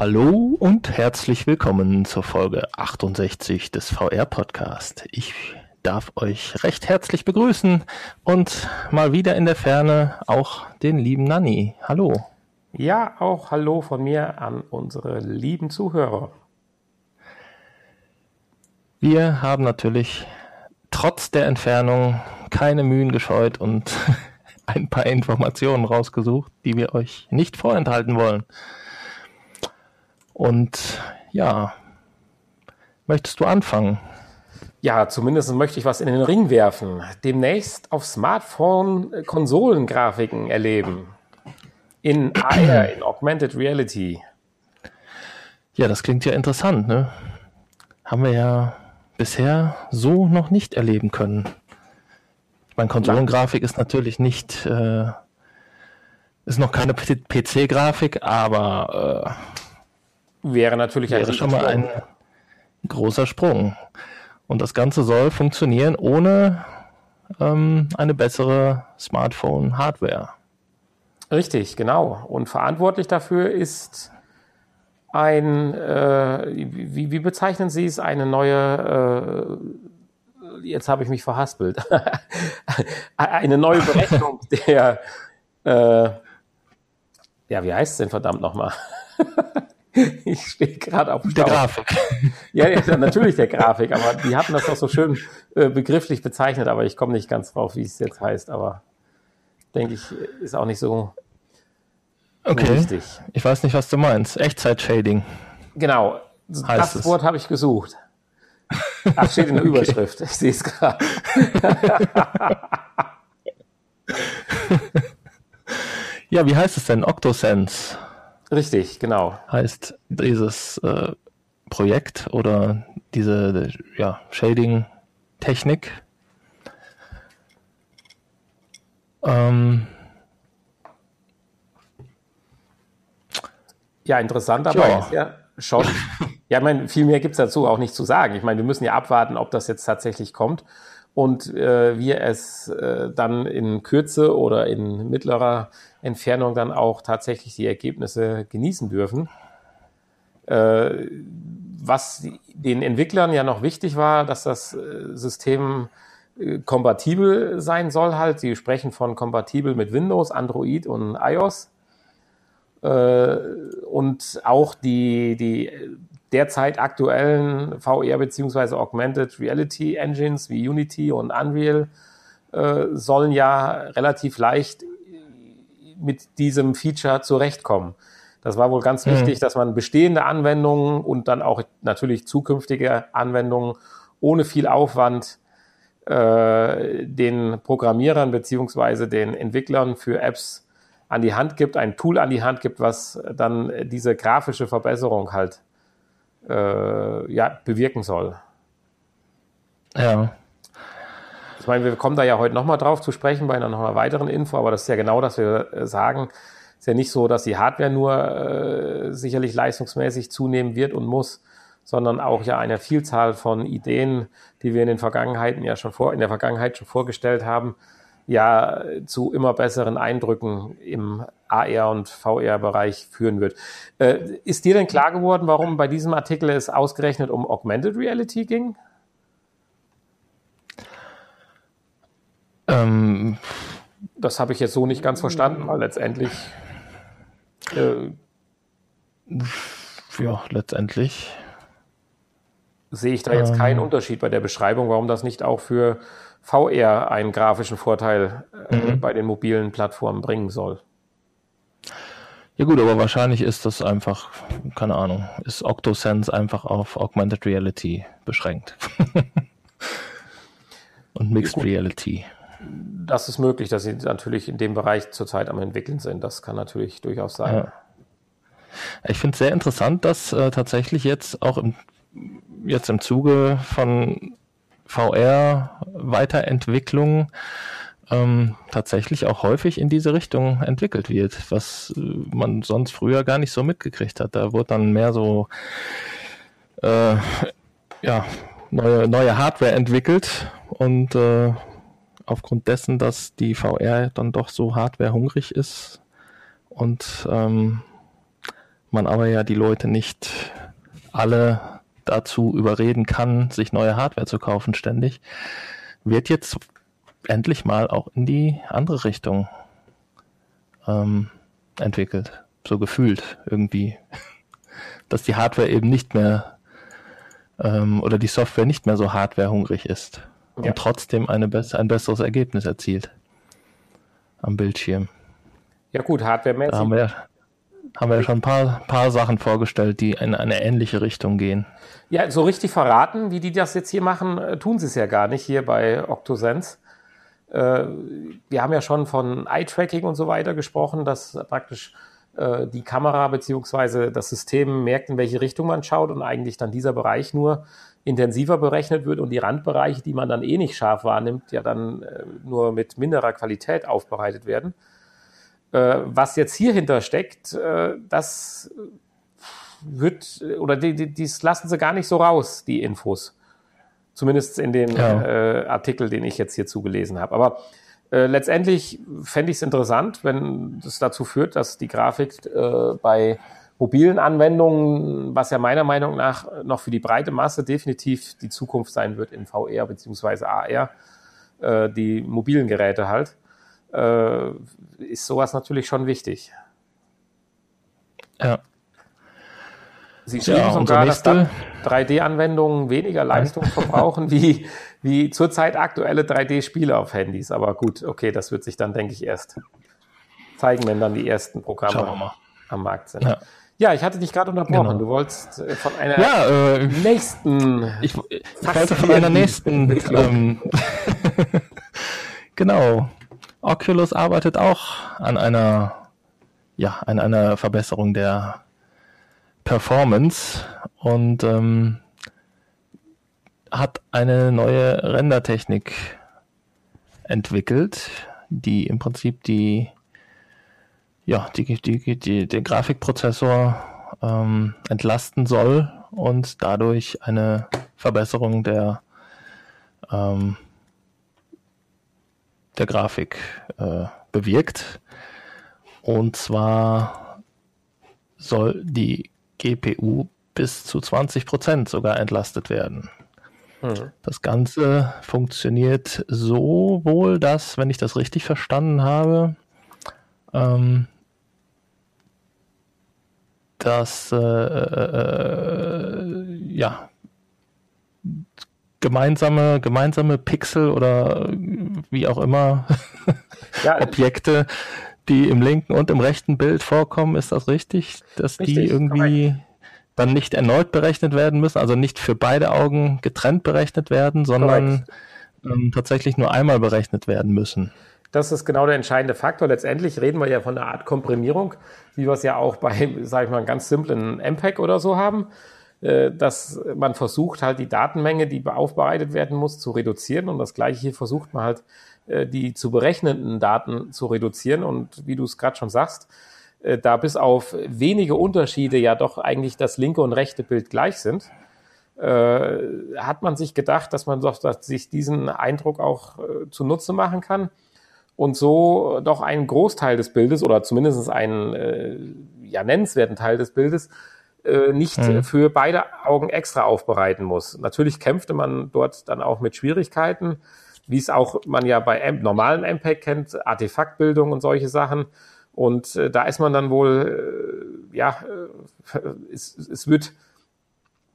Hallo und herzlich willkommen zur Folge 68 des VR Podcast. Ich darf euch recht herzlich begrüßen und mal wieder in der Ferne auch den lieben Nanni. Hallo. Ja, auch Hallo von mir an unsere lieben Zuhörer. Wir haben natürlich trotz der Entfernung keine Mühen gescheut und ein paar Informationen rausgesucht, die wir euch nicht vorenthalten wollen. Und ja, möchtest du anfangen? Ja, zumindest möchte ich was in den Ring werfen. Demnächst auf Smartphone Konsolengrafiken erleben. In AR, in Augmented Reality. Ja, das klingt ja interessant, ne? Haben wir ja bisher so noch nicht erleben können. Ich meine, Konsolengrafik ist natürlich nicht, äh, ist noch keine PC-Grafik, aber äh, wäre natürlich wäre schon mal ein großer Sprung. Und das Ganze soll funktionieren ohne ähm, eine bessere Smartphone-Hardware. Richtig, genau. Und verantwortlich dafür ist ein, äh, wie, wie bezeichnen Sie es, eine neue, äh, jetzt habe ich mich verhaspelt, eine neue Berechnung der, äh, ja, wie heißt es denn verdammt nochmal? ich stehe gerade auf der Grafik. Ja, ja, natürlich der Grafik, aber die hatten das doch so schön äh, begrifflich bezeichnet, aber ich komme nicht ganz drauf, wie es jetzt heißt, aber denke ich, ist auch nicht so, okay. so wichtig. Ich weiß nicht, was du meinst. Echtzeit-Shading. Genau, das es. Wort habe ich gesucht. Ach, steht in der okay. Überschrift. Ich sehe es gerade. ja, wie heißt es denn? Octosense. Richtig, genau. Heißt dieses äh, Projekt oder diese ja, Shading-Technik. Ähm, ja, interessant dabei ja. ist ja schon. ja, ich meine, viel mehr gibt es dazu auch nicht zu sagen. Ich meine, wir müssen ja abwarten, ob das jetzt tatsächlich kommt und äh, wir es äh, dann in Kürze oder in mittlerer Entfernung dann auch tatsächlich die Ergebnisse genießen dürfen. Äh, was den Entwicklern ja noch wichtig war, dass das äh, System äh, kompatibel sein soll halt. Sie sprechen von kompatibel mit Windows, Android und iOS. Und auch die, die derzeit aktuellen VR bzw. Augmented Reality Engines wie Unity und Unreal sollen ja relativ leicht mit diesem Feature zurechtkommen. Das war wohl ganz mhm. wichtig, dass man bestehende Anwendungen und dann auch natürlich zukünftige Anwendungen ohne viel Aufwand äh, den Programmierern beziehungsweise den Entwicklern für Apps an die Hand gibt, ein Tool an die Hand gibt, was dann diese grafische Verbesserung halt äh, ja, bewirken soll. Ja. Ich meine, wir kommen da ja heute nochmal drauf zu sprechen bei einer, noch einer weiteren Info, aber das ist ja genau, dass wir äh, sagen, es ist ja nicht so, dass die Hardware nur äh, sicherlich leistungsmäßig zunehmen wird und muss, sondern auch ja eine Vielzahl von Ideen, die wir in den Vergangenheiten ja schon vor, in der Vergangenheit schon vorgestellt haben, ja zu immer besseren Eindrücken im AR und VR-Bereich führen wird. Äh, ist dir denn klar geworden, warum bei diesem Artikel es ausgerechnet um Augmented Reality ging? Ähm, das habe ich jetzt so nicht ganz verstanden, weil letztendlich. Äh, ja, letztendlich. Sehe ich da jetzt ähm, keinen Unterschied bei der Beschreibung, warum das nicht auch für VR einen grafischen Vorteil äh, mhm. bei den mobilen Plattformen bringen soll. Ja gut, aber wahrscheinlich ist das einfach, keine Ahnung, ist OctoSense einfach auf Augmented Reality beschränkt. Und Mixed ja, Reality. Das ist möglich, dass sie natürlich in dem Bereich zurzeit am entwickeln sind. Das kann natürlich durchaus sein. Ja. Ich finde es sehr interessant, dass äh, tatsächlich jetzt auch im, jetzt im Zuge von VR-Weiterentwicklung ähm, tatsächlich auch häufig in diese Richtung entwickelt wird, was äh, man sonst früher gar nicht so mitgekriegt hat. Da wurde dann mehr so äh, ja, neue, neue Hardware entwickelt und äh, aufgrund dessen, dass die VR dann doch so hardwarehungrig ist und ähm, man aber ja die Leute nicht alle dazu überreden kann, sich neue Hardware zu kaufen ständig, wird jetzt endlich mal auch in die andere Richtung ähm, entwickelt. So gefühlt irgendwie. Dass die Hardware eben nicht mehr ähm, oder die Software nicht mehr so hardwarehungrig ist und ja. trotzdem eine be ein besseres Ergebnis erzielt am Bildschirm. Ja gut, hardwaremäßig. Da haben wir, haben wir schon ein paar, paar Sachen vorgestellt, die in eine ähnliche Richtung gehen. Ja, so richtig verraten, wie die das jetzt hier machen, äh, tun sie es ja gar nicht hier bei OctoSense. Äh, wir haben ja schon von Eye-Tracking und so weiter gesprochen, dass praktisch äh, die Kamera beziehungsweise das System merkt, in welche Richtung man schaut und eigentlich dann dieser Bereich nur intensiver berechnet wird und die Randbereiche, die man dann eh nicht scharf wahrnimmt, ja dann nur mit minderer Qualität aufbereitet werden. was jetzt hier hinter steckt, das wird, oder die, die, dies lassen sie gar nicht so raus, die Infos. Zumindest in den ja. äh, Artikel, den ich jetzt hier zugelesen habe. Aber äh, letztendlich fände ich es interessant, wenn das dazu führt, dass die Grafik äh, bei mobilen Anwendungen, was ja meiner Meinung nach noch für die breite Masse definitiv die Zukunft sein wird in VR beziehungsweise AR, äh, die mobilen Geräte halt, äh, ist sowas natürlich schon wichtig. Ja. Sie schrieben ja, sogar, dass 3D-Anwendungen weniger Leistung verbrauchen wie, wie zurzeit aktuelle 3D-Spiele auf Handys. Aber gut, okay, das wird sich dann, denke ich, erst zeigen, wenn dann die ersten Programme am Markt sind. Ja. Ja, ich hatte dich gerade unterbrochen. Genau. Du wolltest äh, von einer ja, äh, nächsten. Ich, ich wollte von einer nächsten. Ähm, genau. Oculus arbeitet auch an einer, ja, an einer Verbesserung der Performance und ähm, hat eine neue Rendertechnik entwickelt, die im Prinzip die ja die, die, die den Grafikprozessor ähm, entlasten soll und dadurch eine Verbesserung der ähm, der Grafik äh, bewirkt. Und zwar soll die GPU bis zu 20 Prozent sogar entlastet werden. Mhm. Das Ganze funktioniert so wohl, dass, wenn ich das richtig verstanden habe, ähm, dass äh, äh, ja gemeinsame gemeinsame Pixel oder wie auch immer ja, Objekte die im linken und im rechten Bild vorkommen, ist das richtig? Dass richtig, die irgendwie korrekt. dann nicht erneut berechnet werden müssen, also nicht für beide Augen getrennt berechnet werden, sondern ähm, tatsächlich nur einmal berechnet werden müssen. Das ist genau der entscheidende Faktor. Letztendlich reden wir ja von einer Art Komprimierung, wie wir es ja auch bei, sage ich mal, ganz simplen MPEG oder so haben, äh, dass man versucht halt die Datenmenge, die aufbereitet werden muss, zu reduzieren und das gleiche hier versucht man halt äh, die zu berechnenden Daten zu reduzieren. Und wie du es gerade schon sagst, äh, da bis auf wenige Unterschiede ja doch eigentlich das linke und rechte Bild gleich sind, hat man sich gedacht, dass man doch dass sich diesen Eindruck auch zunutze machen kann und so doch einen Großteil des Bildes oder zumindest einen ja, nennenswerten Teil des Bildes nicht mhm. für beide Augen extra aufbereiten muss. Natürlich kämpfte man dort dann auch mit Schwierigkeiten wie es auch man ja bei M normalen MPEG kennt, Artefaktbildung und solche Sachen. Und äh, da ist man dann wohl, äh, ja, äh, es, es wird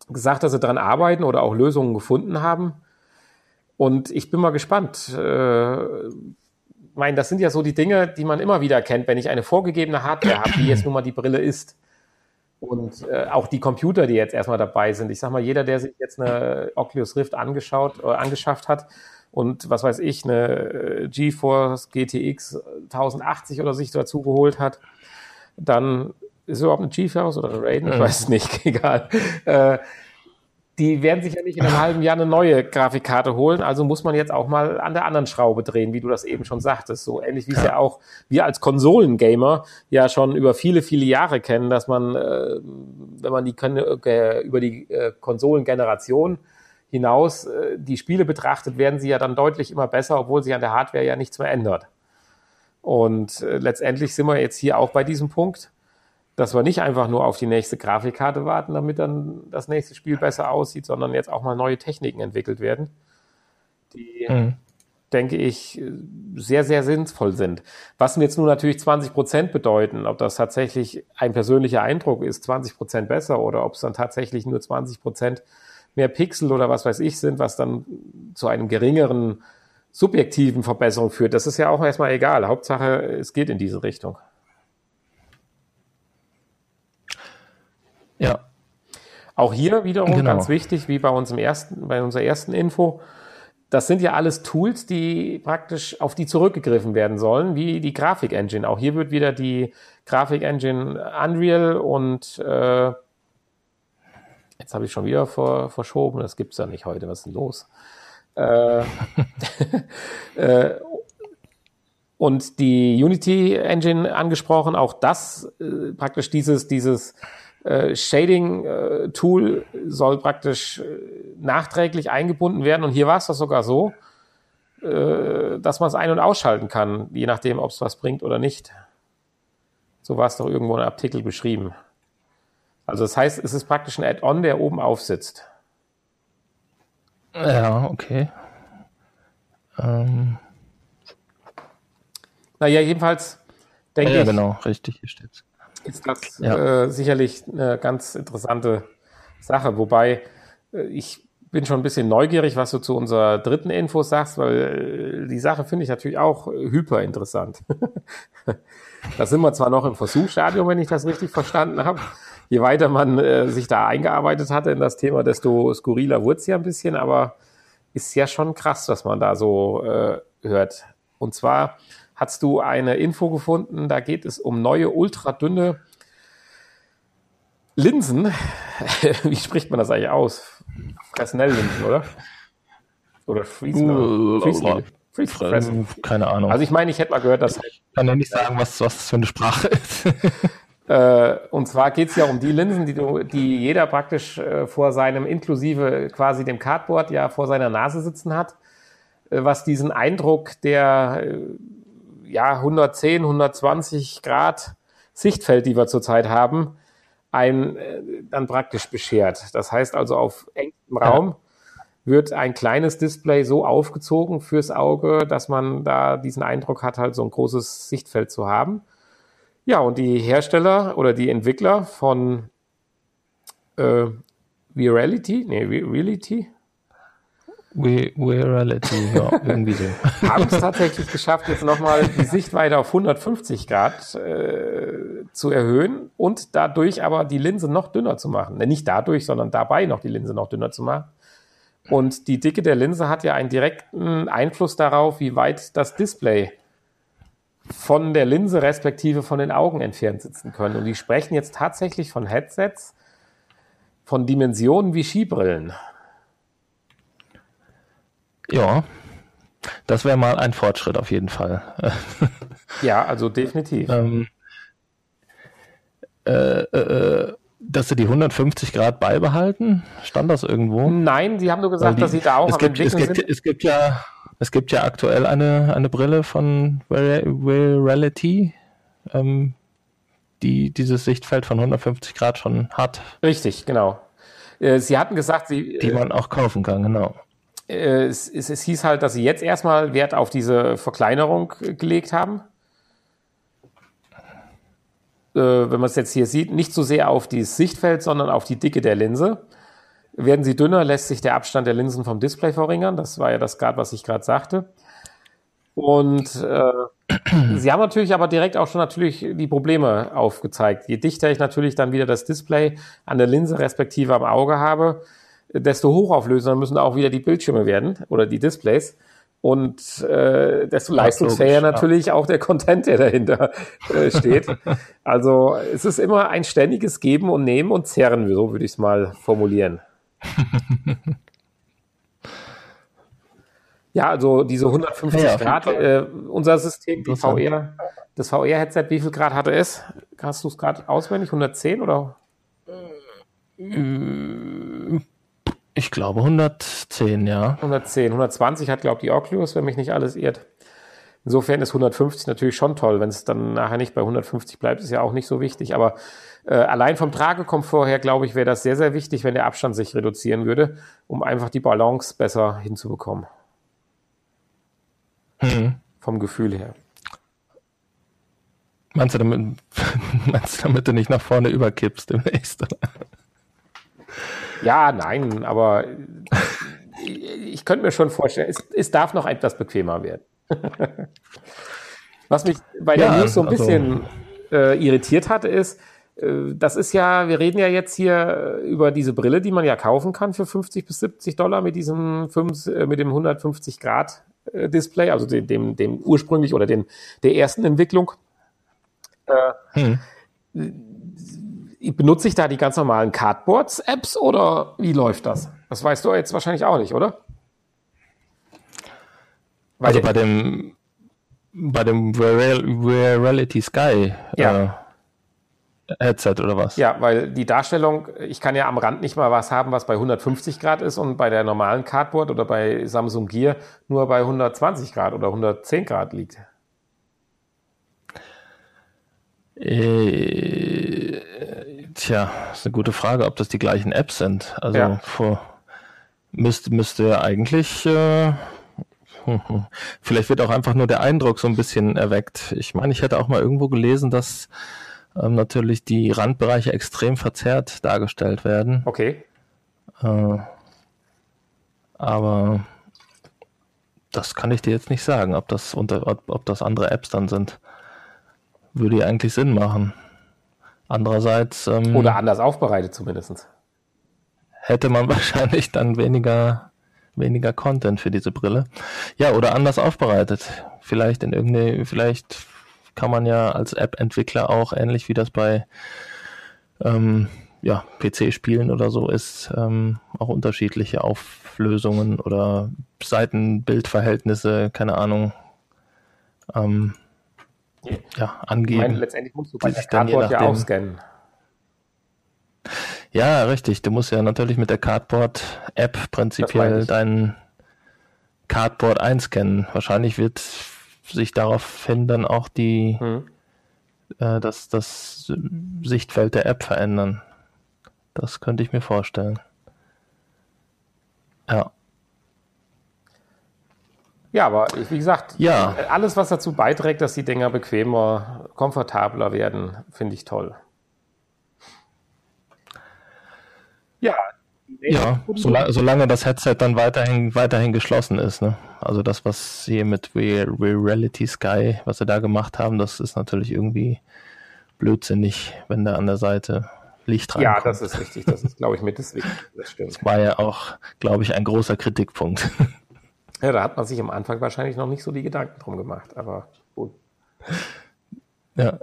gesagt, dass sie dran arbeiten oder auch Lösungen gefunden haben. Und ich bin mal gespannt. Äh, meine, das sind ja so die Dinge, die man immer wieder kennt, wenn ich eine vorgegebene Hardware habe, wie jetzt nun mal die Brille ist. Und äh, auch die Computer, die jetzt erstmal dabei sind. Ich sag mal, jeder, der sich jetzt eine Oculus Rift angeschaut, äh, angeschafft hat, und was weiß ich, eine äh, GeForce GTX 1080 oder sich dazu geholt hat, dann ist es überhaupt eine GeForce oder eine Raiden? Ich weiß es nicht, egal. Äh, die werden sich ja nicht in einem halben Jahr eine neue Grafikkarte holen, also muss man jetzt auch mal an der anderen Schraube drehen, wie du das eben schon sagtest. So ähnlich wie es ja auch wir als Konsolengamer ja schon über viele, viele Jahre kennen, dass man, äh, wenn man die äh, über die äh, Konsolengeneration hinaus äh, die Spiele betrachtet, werden sie ja dann deutlich immer besser, obwohl sich an der Hardware ja nichts mehr ändert. Und äh, letztendlich sind wir jetzt hier auch bei diesem Punkt. Dass wir nicht einfach nur auf die nächste Grafikkarte warten, damit dann das nächste Spiel besser aussieht, sondern jetzt auch mal neue Techniken entwickelt werden, die, mhm. denke ich, sehr, sehr sinnvoll sind. Was mir jetzt nur natürlich 20 Prozent bedeuten, ob das tatsächlich ein persönlicher Eindruck ist, 20 Prozent besser oder ob es dann tatsächlich nur 20 Prozent mehr Pixel oder was weiß ich sind, was dann zu einem geringeren subjektiven Verbesserung führt. Das ist ja auch erstmal egal. Hauptsache, es geht in diese Richtung. Ja. Auch hier wiederum genau. ganz wichtig, wie bei uns im ersten, bei unserer ersten Info. Das sind ja alles Tools, die praktisch auf die zurückgegriffen werden sollen, wie die Grafik-Engine. Auch hier wird wieder die Grafik-Engine Unreal und äh, jetzt habe ich schon wieder vor, verschoben. Das gibt es ja nicht heute. Was ist denn los? Äh, äh, und die Unity Engine angesprochen, auch das äh, praktisch dieses, dieses äh, Shading-Tool äh, soll praktisch äh, nachträglich eingebunden werden. Und hier war es doch sogar so, dass man es ein- und ausschalten kann, je nachdem, ob es was bringt oder nicht. So war es doch irgendwo in einem Artikel beschrieben. Also das heißt, es ist praktisch ein Add-on, der oben aufsitzt. Ja, okay. Ähm. Naja, jedenfalls denke ja, ja, ich. Ja, genau, richtig, hier steht's ist das ja. äh, sicherlich eine ganz interessante Sache. Wobei äh, ich bin schon ein bisschen neugierig, was du zu unserer dritten Info sagst, weil äh, die Sache finde ich natürlich auch hyper interessant. da sind wir zwar noch im Versuchsstadium, wenn ich das richtig verstanden habe. Je weiter man äh, sich da eingearbeitet hatte in das Thema, desto skurriler wurde es ja ein bisschen, aber ist ja schon krass, was man da so äh, hört. Und zwar hast du eine Info gefunden, da geht es um neue ultradünne Linsen. Wie spricht man das eigentlich aus? Fresnel-Linsen, oder? Oder Friesner? Friesner. Friesner. Keine Ahnung. Also ich meine, ich hätte mal gehört, dass... Ich kann ja nicht sagen, was, was das für eine Sprache ist. Äh, und zwar geht es ja um die Linsen, die, du, die jeder praktisch äh, vor seinem, inklusive quasi dem Cardboard, ja vor seiner Nase sitzen hat, äh, was diesen Eindruck der ja, 110, 120 Grad Sichtfeld, die wir zurzeit haben, ein, äh, dann praktisch beschert. Das heißt also, auf engstem Raum wird ein kleines Display so aufgezogen fürs Auge, dass man da diesen Eindruck hat, halt so ein großes Sichtfeld zu haben. Ja, und die Hersteller oder die Entwickler von äh, Reality, nee, Reality, We Reality, ja, irgendwie so. Haben es tatsächlich geschafft, jetzt nochmal die Sichtweite auf 150 Grad äh, zu erhöhen und dadurch aber die Linse noch dünner zu machen. Ne, nicht dadurch, sondern dabei noch die Linse noch dünner zu machen. Und die Dicke der Linse hat ja einen direkten Einfluss darauf, wie weit das Display von der Linse respektive von den Augen entfernt sitzen können. Und die sprechen jetzt tatsächlich von Headsets, von Dimensionen wie Skibrillen. Ja, das wäre mal ein Fortschritt auf jeden Fall. ja, also definitiv. Ähm, äh, äh, dass sie die 150 Grad beibehalten? Stand das irgendwo? Nein, sie haben nur gesagt, die, dass sie da auch es gibt, es gibt, sind. Es gibt ja, es gibt ja aktuell eine, eine Brille von Reality, ähm, die dieses Sichtfeld von 150 Grad schon hat. Richtig, genau. Äh, sie hatten gesagt, sie. Die man auch kaufen kann, genau. Äh, es, es, es hieß halt, dass sie jetzt erstmal Wert auf diese Verkleinerung gelegt haben. Äh, wenn man es jetzt hier sieht, nicht so sehr auf dieses Sichtfeld, sondern auf die Dicke der Linse. Werden sie dünner, lässt sich der Abstand der Linsen vom Display verringern. Das war ja das gerade, was ich gerade sagte. Und äh, sie haben natürlich aber direkt auch schon natürlich die Probleme aufgezeigt. Je dichter ich natürlich dann wieder das Display an der Linse respektive am Auge habe, desto hochauflösender müssen auch wieder die Bildschirme werden oder die Displays. Und äh, desto leistungsfähiger natürlich ja. auch der Content, der dahinter äh, steht. also es ist immer ein ständiges Geben und Nehmen und Zerren, so würde ich es mal formulieren. ja, also diese 150 ja, Grad, äh, unser System, die VR, das VR-Headset, wie viel Grad hatte es? Hast du es gerade auswendig? 110 oder? Äh, ich glaube 110, ja. 110, 120 hat, glaube ich, die Oculus, wenn mich nicht alles irrt. Insofern ist 150 natürlich schon toll. Wenn es dann nachher nicht bei 150 bleibt, ist ja auch nicht so wichtig. Aber äh, allein vom Tragekomfort her, glaube ich, wäre das sehr, sehr wichtig, wenn der Abstand sich reduzieren würde, um einfach die Balance besser hinzubekommen. Mhm. Vom Gefühl her. Meinst du, damit, meinst du, damit du nicht nach vorne überkippst demnächst? Ja, nein, aber ich könnte mir schon vorstellen, es, es darf noch etwas bequemer werden. Was mich bei der ja, News so ein also, bisschen äh, irritiert hatte, ist, äh, das ist ja, wir reden ja jetzt hier über diese Brille, die man ja kaufen kann für 50 bis 70 Dollar mit diesem 5, äh, mit dem 150 Grad äh, Display, also dem, dem, dem ursprünglich oder den, der ersten Entwicklung. Hm. Benutze ich da die ganz normalen Cardboards-Apps oder wie läuft das? Das weißt du jetzt wahrscheinlich auch nicht, oder? Weil also bei dem bei dem Reality Sky ja. äh, Headset oder was? Ja, weil die Darstellung, ich kann ja am Rand nicht mal was haben, was bei 150 Grad ist und bei der normalen Cardboard oder bei Samsung Gear nur bei 120 Grad oder 110 Grad liegt. Äh, tja, ist eine gute Frage, ob das die gleichen Apps sind. Also ja. vor, müsste, müsste eigentlich äh, Vielleicht wird auch einfach nur der Eindruck so ein bisschen erweckt. Ich meine, ich hätte auch mal irgendwo gelesen, dass ähm, natürlich die Randbereiche extrem verzerrt dargestellt werden. Okay. Äh, aber das kann ich dir jetzt nicht sagen, ob das unter, ob, ob das andere Apps dann sind. Würde ja eigentlich Sinn machen. Andererseits. Ähm, Oder anders aufbereitet zumindest. Hätte man wahrscheinlich dann weniger weniger Content für diese Brille. Ja, oder anders aufbereitet. Vielleicht in irgendeine, vielleicht kann man ja als App-Entwickler auch ähnlich wie das bei ähm, ja, PC-Spielen oder so ist, ähm, auch unterschiedliche Auflösungen oder Seitenbildverhältnisse, keine Ahnung, ähm, ja, angeben. Ich meine, letztendlich musst du bei der Cardboard ja auch scannen. Ja, richtig. Du musst ja natürlich mit der Cardboard-App prinzipiell deinen Cardboard einscannen. Wahrscheinlich wird sich daraufhin dann auch die hm. äh, das, das Sichtfeld der App verändern. Das könnte ich mir vorstellen. Ja. Ja, aber wie gesagt, ja. alles, was dazu beiträgt, dass die Dinger bequemer, komfortabler werden, finde ich toll. Ja. Ja, solange, solange das Headset dann weiterhin, weiterhin geschlossen ist. Ne? Also das, was sie mit Real, Reality Sky, was sie da gemacht haben, das ist natürlich irgendwie blödsinnig, wenn da an der Seite Licht reinkommt. Ja, das ist richtig. Das ist, glaube ich, mit das Wichtigste. Das stimmt. Das war ja auch, glaube ich, ein großer Kritikpunkt. Ja, da hat man sich am Anfang wahrscheinlich noch nicht so die Gedanken drum gemacht, aber gut. Ja,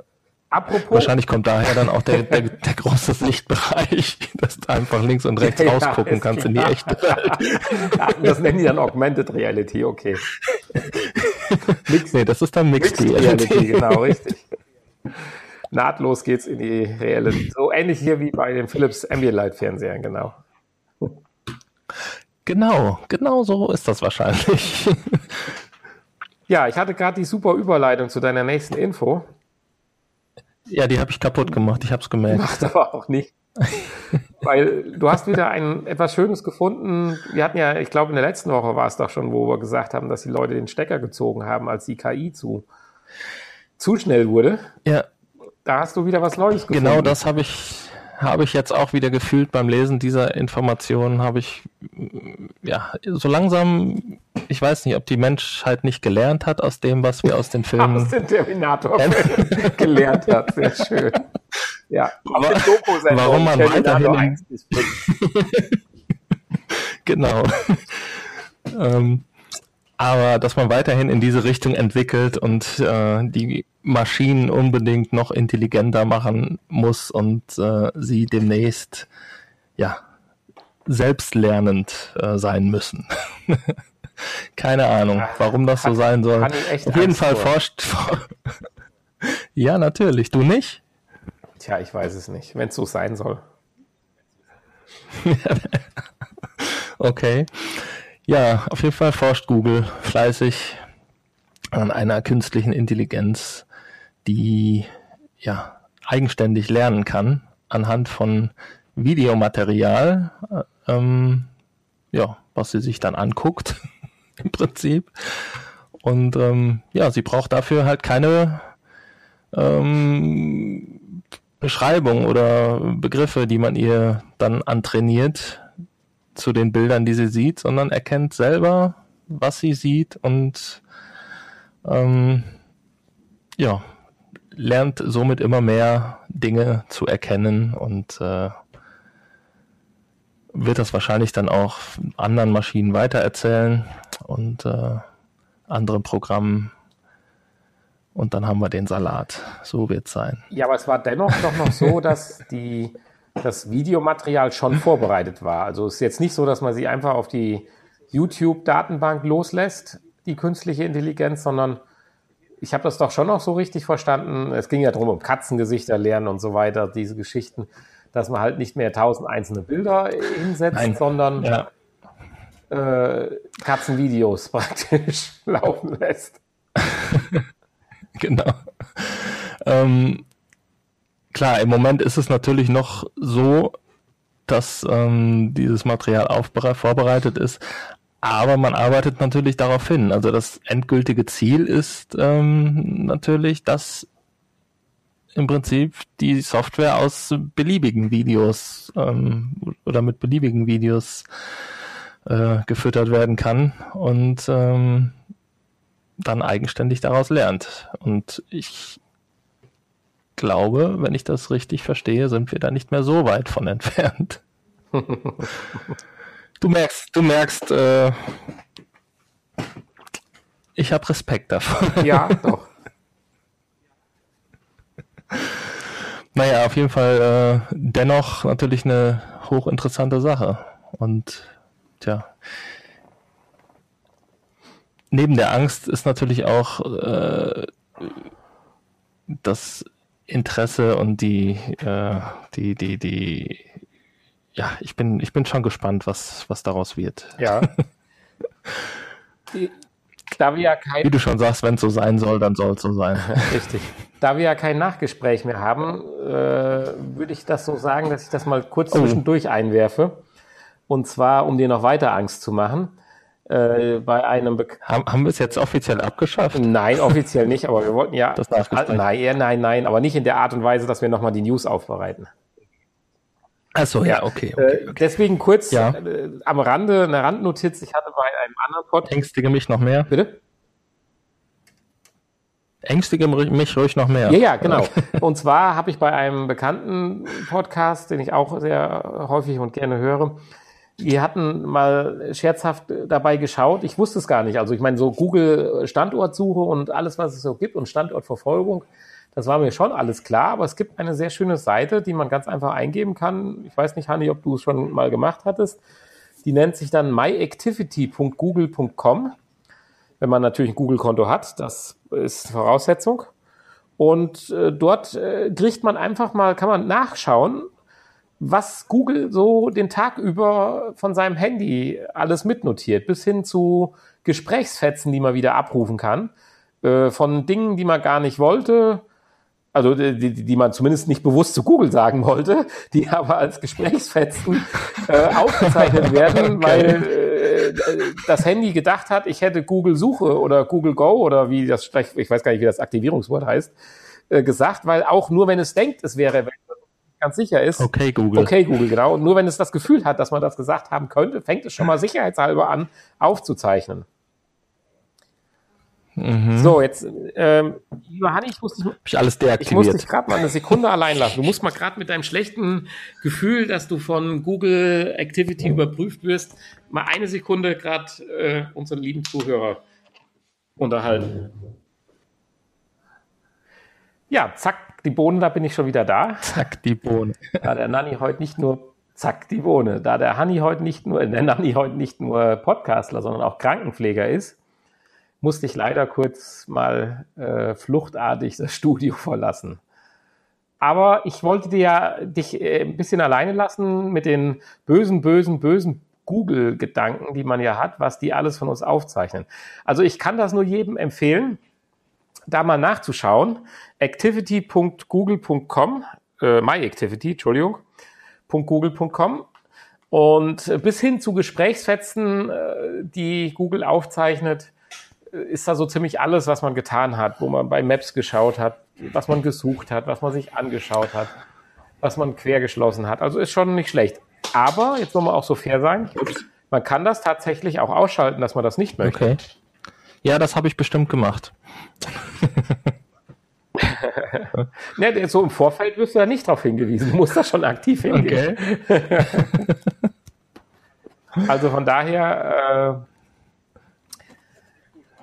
Apropos. Wahrscheinlich kommt daher dann auch der, der, der große Sichtbereich, dass du einfach links und rechts ja, rausgucken kannst in die echte Welt. das nennen die dann Augmented Reality, okay. Mixed, nee, das ist dann Mixed, Mixed Reality. Reality. Genau, richtig. Nahtlos geht's in die Realität. So ähnlich hier wie bei den Philips Ambilight Fernsehern, genau. Genau, genau so ist das wahrscheinlich. Ja, ich hatte gerade die super Überleitung zu deiner nächsten Info. Ja, die habe ich kaputt gemacht, ich habe es gemerkt. Macht aber auch nicht. Weil du hast wieder ein etwas Schönes gefunden. Wir hatten ja, ich glaube, in der letzten Woche war es doch schon, wo wir gesagt haben, dass die Leute den Stecker gezogen haben, als die KI zu, zu schnell wurde. Ja. Da hast du wieder was Neues gefunden. Genau das habe ich habe ich jetzt auch wieder gefühlt beim Lesen dieser Informationen, habe ich, ja, so langsam, ich weiß nicht, ob die Menschheit nicht gelernt hat aus dem, was wir aus den Filmen. aus dem Terminator gelernt hat, sehr schön. Ja, aber warum man weiterhin. genau. ähm, aber dass man weiterhin in diese Richtung entwickelt und äh, die Maschinen unbedingt noch intelligenter machen muss und äh, sie demnächst ja selbstlernend äh, sein müssen. Keine Ahnung, warum das so sein soll. Auf jeden Fall forscht. ja, natürlich. Du nicht? Tja, ich weiß es nicht, wenn es so sein soll. okay. Ja, auf jeden Fall forscht Google fleißig an einer künstlichen Intelligenz, die ja eigenständig lernen kann anhand von Videomaterial, äh, ähm, ja, was sie sich dann anguckt im Prinzip. Und ähm, ja, sie braucht dafür halt keine ähm, Beschreibung oder Begriffe, die man ihr dann antrainiert zu den Bildern, die sie sieht, sondern erkennt selber, was sie sieht und ähm, ja, lernt somit immer mehr Dinge zu erkennen und äh, wird das wahrscheinlich dann auch anderen Maschinen weitererzählen und äh, anderen Programmen. Und dann haben wir den Salat. So wird es sein. Ja, aber es war dennoch doch noch so, dass die, das Videomaterial schon vorbereitet war. Also es ist jetzt nicht so, dass man sie einfach auf die YouTube-Datenbank loslässt, die künstliche Intelligenz, sondern ich habe das doch schon noch so richtig verstanden. Es ging ja darum, um Katzengesichter lernen und so weiter, diese Geschichten, dass man halt nicht mehr tausend einzelne Bilder hinsetzt, Nein. sondern ja. äh, Katzenvideos praktisch laufen lässt. genau. Ähm, klar, im Moment ist es natürlich noch so, dass ähm, dieses Material vorbereitet ist, aber man arbeitet natürlich darauf hin. Also das endgültige Ziel ist ähm, natürlich, dass im Prinzip die Software aus beliebigen Videos ähm, oder mit beliebigen Videos äh, gefüttert werden kann und ähm, dann eigenständig daraus lernt. Und ich glaube, wenn ich das richtig verstehe, sind wir da nicht mehr so weit von entfernt. Du merkst, du merkst, äh, ich habe Respekt davon. Ja, doch. naja, auf jeden Fall äh, dennoch natürlich eine hochinteressante Sache. Und tja, neben der Angst ist natürlich auch äh, das Interesse und die, äh, die, die, die ja, ich bin, ich bin schon gespannt, was, was daraus wird. Ja. da wir ja kein, Wie du schon sagst, wenn es so sein soll, dann soll es so sein. Richtig. Da wir ja kein Nachgespräch mehr haben, äh, würde ich das so sagen, dass ich das mal kurz oh. zwischendurch einwerfe. Und zwar, um dir noch weiter Angst zu machen. Äh, bei einem Be haben, haben wir es jetzt offiziell abgeschafft? Nein, offiziell nicht, aber wir wollten ja. Das Nachgespräch. Nein, nein, nein, aber nicht in der Art und Weise, dass wir nochmal die News aufbereiten. Achso, ja, okay. okay, äh, okay. Deswegen kurz ja. äh, am Rande eine Randnotiz. Ich hatte bei einem anderen Podcast. Ängstige mich noch mehr. Bitte? Ängstige mich ruhig noch mehr. Ja, ja, genau. Und zwar habe ich bei einem bekannten Podcast, den ich auch sehr häufig und gerne höre, die hatten mal scherzhaft dabei geschaut. Ich wusste es gar nicht. Also ich meine, so Google Standortsuche und alles, was es so gibt und Standortverfolgung, das war mir schon alles klar, aber es gibt eine sehr schöne Seite, die man ganz einfach eingeben kann. Ich weiß nicht, Hanni, ob du es schon mal gemacht hattest. Die nennt sich dann myactivity.google.com. Wenn man natürlich ein Google-Konto hat, das ist Voraussetzung. Und äh, dort äh, kriegt man einfach mal, kann man nachschauen, was Google so den Tag über von seinem Handy alles mitnotiert, bis hin zu Gesprächsfetzen, die man wieder abrufen kann, äh, von Dingen, die man gar nicht wollte, also die, die man zumindest nicht bewusst zu Google sagen wollte, die aber als Gesprächsfetzen äh, aufgezeichnet werden, okay. weil äh, das Handy gedacht hat, ich hätte Google Suche oder Google Go oder wie das, ich weiß gar nicht, wie das Aktivierungswort heißt, äh, gesagt, weil auch nur wenn es denkt, es wäre, ganz sicher ist. Okay, Google. Okay, Google, genau. Und nur wenn es das Gefühl hat, dass man das gesagt haben könnte, fängt es schon mal sicherheitshalber an, aufzuzeichnen. Mhm. So, jetzt, ähm, Johanni, ich muss dich, ich alles deaktiviert. Ich muss dich gerade mal eine Sekunde allein lassen. Du musst mal gerade mit deinem schlechten Gefühl, dass du von Google Activity überprüft wirst, mal eine Sekunde gerade äh, unseren lieben Zuhörer unterhalten. Ja, zack, die Bohne, da bin ich schon wieder da. Zack, die Bohne. Da der Nanni heute nicht nur, zack, die Bohne, da der Hanni heute nicht nur, der Nanni heute nicht nur Podcastler, sondern auch Krankenpfleger ist, musste ich leider kurz mal äh, fluchtartig das Studio verlassen. Aber ich wollte dir ja dich äh, ein bisschen alleine lassen mit den bösen, bösen, bösen Google-Gedanken, die man ja hat, was die alles von uns aufzeichnen. Also ich kann das nur jedem empfehlen, da mal nachzuschauen. activity.google.com, äh, myactivity, Entschuldigung, .google.com und bis hin zu Gesprächsfetzen, äh, die Google aufzeichnet, äh, ist da so ziemlich alles, was man getan hat, wo man bei Maps geschaut hat, was man gesucht hat, was man sich angeschaut hat, was man quergeschlossen hat. Also ist schon nicht schlecht. Aber, jetzt wollen wir auch so fair sein, man kann das tatsächlich auch ausschalten, dass man das nicht möchte. Okay. Ja, das habe ich bestimmt gemacht. ne, so im Vorfeld wirst du da nicht darauf hingewiesen. Du musst da schon aktiv hingehen. Okay. also von daher, äh,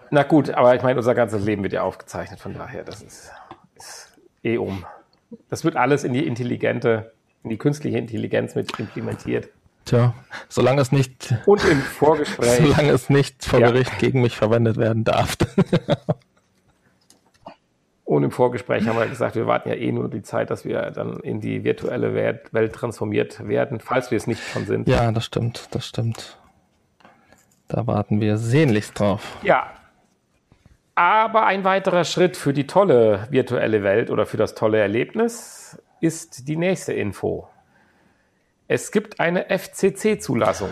na gut, aber ich meine, unser ganzes Leben wird ja aufgezeichnet. Von daher, das ist, ist eh um. Das wird alles in die intelligente, in die künstliche Intelligenz mit implementiert. Tja, solange es nicht. Und im Vorgespräch. Solange es nicht vor ja. Gericht gegen mich verwendet werden darf. Und im Vorgespräch haben wir gesagt, wir warten ja eh nur die Zeit, dass wir dann in die virtuelle Welt, Welt transformiert werden, falls wir es nicht schon sind. Ja, das stimmt, das stimmt. Da warten wir sehnlichst drauf. Ja. Aber ein weiterer Schritt für die tolle virtuelle Welt oder für das tolle Erlebnis ist die nächste Info. Es gibt eine FCC-Zulassung.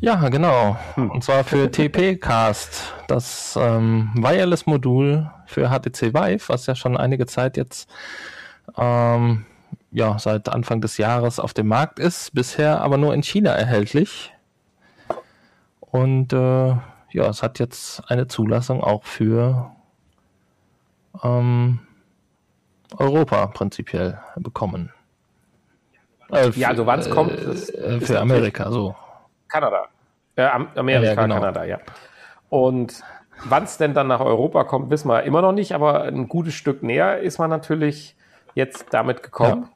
Ja, genau. Hm. Und zwar für TP-Cast, das ähm, Wireless-Modul für HTC Vive, was ja schon einige Zeit jetzt ähm, ja, seit Anfang des Jahres auf dem Markt ist, bisher aber nur in China erhältlich. Und äh, ja, es hat jetzt eine Zulassung auch für ähm, Europa prinzipiell bekommen. Äh, ja, also wann es kommt, äh, für Amerika, so. Kanada. Äh, Amerika, ja, genau. Kanada, ja. Und wann es denn dann nach Europa kommt, wissen wir immer noch nicht, aber ein gutes Stück näher ist man natürlich jetzt damit gekommen.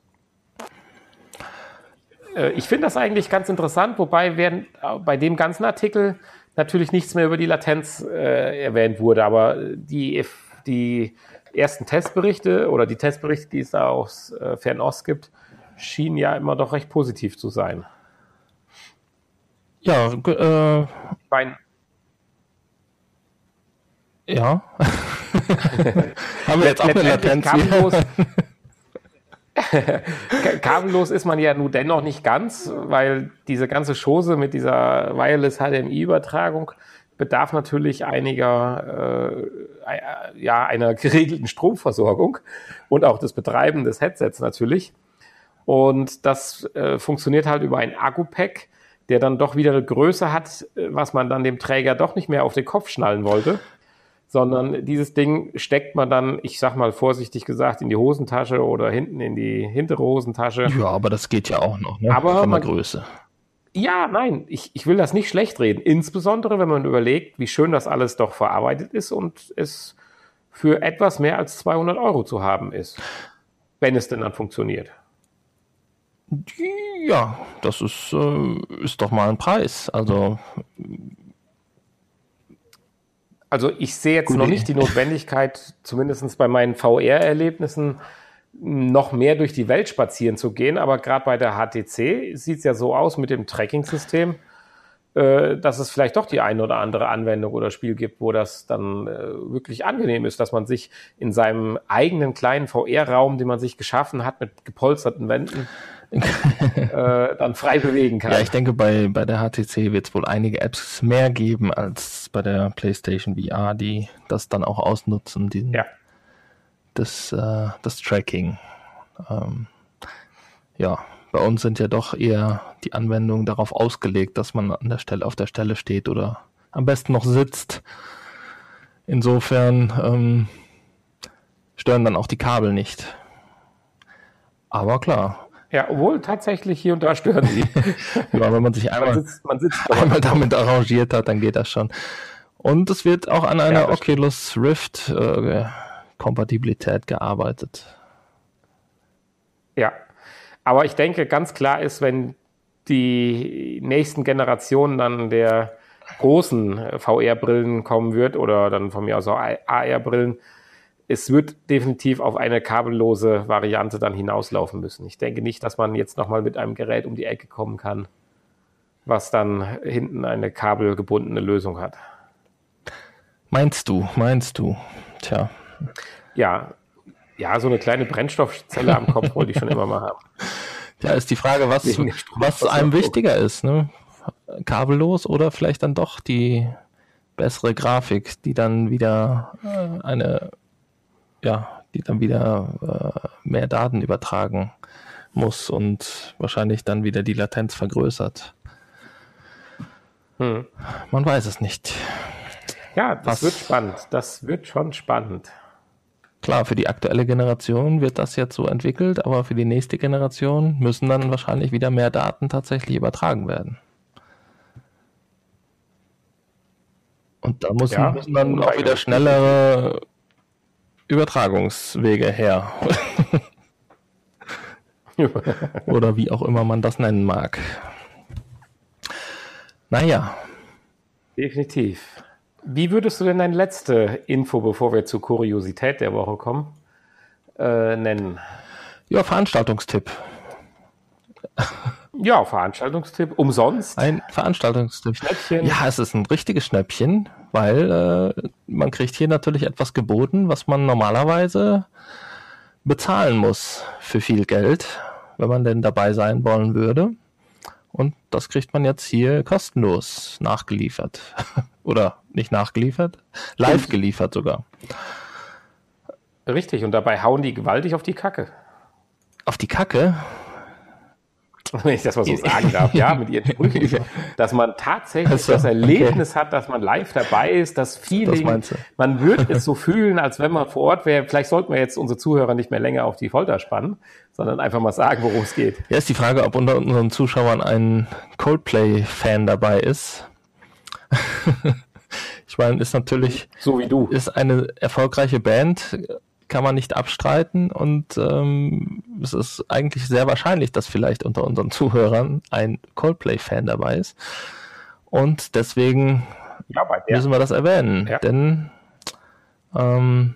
Ja. Äh, ich finde das eigentlich ganz interessant, wobei werden bei dem ganzen Artikel natürlich nichts mehr über die Latenz äh, erwähnt wurde, aber die, die ersten Testberichte oder die Testberichte, die es da aus äh, Fernost gibt, schienen ja immer doch recht positiv zu sein. Ja, äh, mein ja. Haben wir jetzt auch eine Latenz kabellos, kabellos ist man ja nun dennoch nicht ganz, weil diese ganze Chose mit dieser Wireless HDMI-Übertragung bedarf natürlich einiger, äh, ja, einer geregelten Stromversorgung und auch des Betreiben des Headsets natürlich. Und das äh, funktioniert halt über ein Akku-Pack, der dann doch wieder eine Größe hat, äh, was man dann dem Träger doch nicht mehr auf den Kopf schnallen wollte, sondern dieses Ding steckt man dann, ich sag mal vorsichtig gesagt, in die Hosentasche oder hinten in die hintere Hosentasche. Ja, aber das geht ja auch noch, ne? Aber von der man, Größe. Ja, nein, ich, ich will das nicht schlecht reden. Insbesondere, wenn man überlegt, wie schön das alles doch verarbeitet ist und es für etwas mehr als 200 Euro zu haben ist. Wenn es denn dann funktioniert. Ja, das ist, äh, ist doch mal ein Preis. Also, also ich sehe jetzt noch nicht die Notwendigkeit, zumindest bei meinen VR-Erlebnissen, noch mehr durch die Welt spazieren zu gehen. Aber gerade bei der HTC sieht es ja so aus mit dem Tracking-System, äh, dass es vielleicht doch die eine oder andere Anwendung oder Spiel gibt, wo das dann äh, wirklich angenehm ist, dass man sich in seinem eigenen kleinen VR-Raum, den man sich geschaffen hat, mit gepolsterten Wänden, äh, dann frei bewegen kann. Ja, ich denke, bei, bei der HTC wird es wohl einige Apps mehr geben als bei der PlayStation VR, die das dann auch ausnutzen, diesen, ja. das, äh, das Tracking. Ähm, ja, bei uns sind ja doch eher die Anwendungen darauf ausgelegt, dass man an der Stelle auf der Stelle steht oder am besten noch sitzt. Insofern ähm, stören dann auch die Kabel nicht. Aber klar, ja, obwohl tatsächlich hier und da stören sie. ja, wenn man sich einmal, man sitzt, man sitzt einmal damit arrangiert hat, dann geht das schon. Und es wird auch an einer ja, Oculus Rift äh, Kompatibilität gearbeitet. Ja, aber ich denke, ganz klar ist, wenn die nächsten Generationen dann der großen VR-Brillen kommen wird oder dann von mir aus auch AR-Brillen, es wird definitiv auf eine kabellose Variante dann hinauslaufen müssen. Ich denke nicht, dass man jetzt nochmal mit einem Gerät um die Ecke kommen kann, was dann hinten eine kabelgebundene Lösung hat. Meinst du, meinst du? Tja. Ja, ja, so eine kleine Brennstoffzelle am Kopf wollte ich schon immer mal haben. Ja, ist die Frage, was, was einem wichtiger ist, ne? Kabellos oder vielleicht dann doch die bessere Grafik, die dann wieder äh, eine, ja, die dann wieder äh, mehr Daten übertragen muss und wahrscheinlich dann wieder die Latenz vergrößert. Hm. Man weiß es nicht. Ja, das Was, wird spannend. Das wird schon spannend. Klar, für die aktuelle Generation wird das jetzt so entwickelt, aber für die nächste Generation müssen dann wahrscheinlich wieder mehr Daten tatsächlich übertragen werden. Und da müssen, ja, müssen dann auch wieder schnellere Übertragungswege her. Oder wie auch immer man das nennen mag. Naja. Definitiv. Wie würdest du denn deine letzte Info, bevor wir zur Kuriosität der Woche kommen, äh, nennen? Ja, Veranstaltungstipp. Ja, Veranstaltungstipp. Umsonst. Ein Veranstaltungstipp. Schnäppchen. Ja, es ist ein richtiges Schnäppchen, weil äh, man kriegt hier natürlich etwas geboten, was man normalerweise bezahlen muss für viel Geld, wenn man denn dabei sein wollen würde. Und das kriegt man jetzt hier kostenlos nachgeliefert. Oder nicht nachgeliefert, live geliefert sogar. Richtig, und dabei hauen die gewaltig auf die Kacke. Auf die Kacke? Wenn ich das mal so sagen darf, ja, mit ihren Sprüchen, dass man tatsächlich also, das Erlebnis okay. hat, dass man live dabei ist, das Feeling, das man wird es so fühlen, als wenn man vor Ort wäre. Vielleicht sollten wir jetzt unsere Zuhörer nicht mehr länger auf die Folter spannen, sondern einfach mal sagen, worum es geht. Ja, ist die Frage, ob unter unseren Zuschauern ein Coldplay-Fan dabei ist. ich meine, ist natürlich so wie du ist eine erfolgreiche Band kann man nicht abstreiten und ähm, es ist eigentlich sehr wahrscheinlich, dass vielleicht unter unseren Zuhörern ein Coldplay-Fan dabei ist. Und deswegen ja, müssen wir das erwähnen, ja. denn ähm,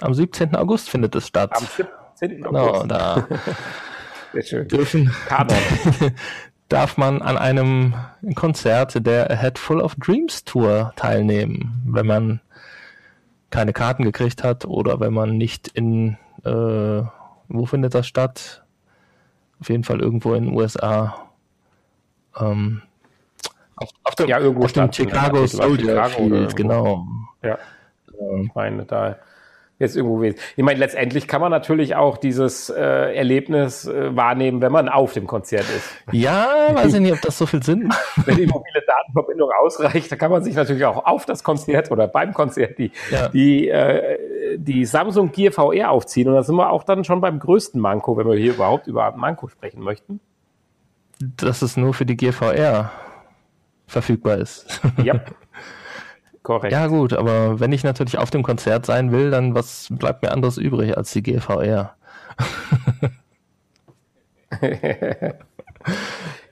am 17. August findet es statt. Am 17. Genau, August. Genau, da Sehr schön. dürfen darf man an einem Konzert der A Head Full of Dreams Tour teilnehmen, wenn man keine Karten gekriegt hat oder wenn man nicht in, äh, wo findet das statt? Auf jeden Fall irgendwo in den USA. Ähm, auf, auf, dem, ja, irgendwo auf dem Chicago Soldier Field, genau. Ja, ich meine, da jetzt irgendwo gewesen. Ich meine, letztendlich kann man natürlich auch dieses äh, Erlebnis äh, wahrnehmen, wenn man auf dem Konzert ist. Ja, weiß ich nicht, ob das so viel Sinn macht. Wenn die mobile Datenverbindung ausreicht, dann kann man sich natürlich auch auf das Konzert oder beim Konzert die, ja. die, äh, die Samsung Gear VR aufziehen. Und da sind wir auch dann schon beim größten Manko, wenn wir hier überhaupt über Manko sprechen möchten. Dass es nur für die Gear VR verfügbar ist. Ja. Korrekt. Ja, gut, aber wenn ich natürlich auf dem Konzert sein will, dann was bleibt mir anderes übrig als die GVR?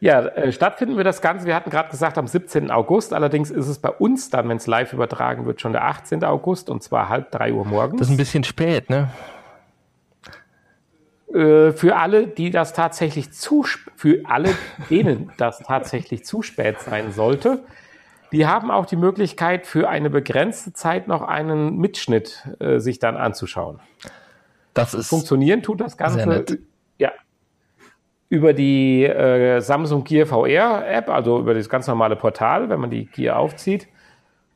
ja, äh, stattfinden wir das Ganze. Wir hatten gerade gesagt am 17. August. Allerdings ist es bei uns dann, wenn es live übertragen wird, schon der 18. August und zwar halb drei Uhr morgens. Das ist ein bisschen spät, ne? Äh, für alle, die das tatsächlich zu, für alle, denen das tatsächlich zu spät sein sollte, die haben auch die Möglichkeit, für eine begrenzte Zeit noch einen Mitschnitt äh, sich dann anzuschauen. Das ist funktionieren tut das Ganze ja über die äh, Samsung Gear VR App, also über das ganz normale Portal, wenn man die Gear aufzieht.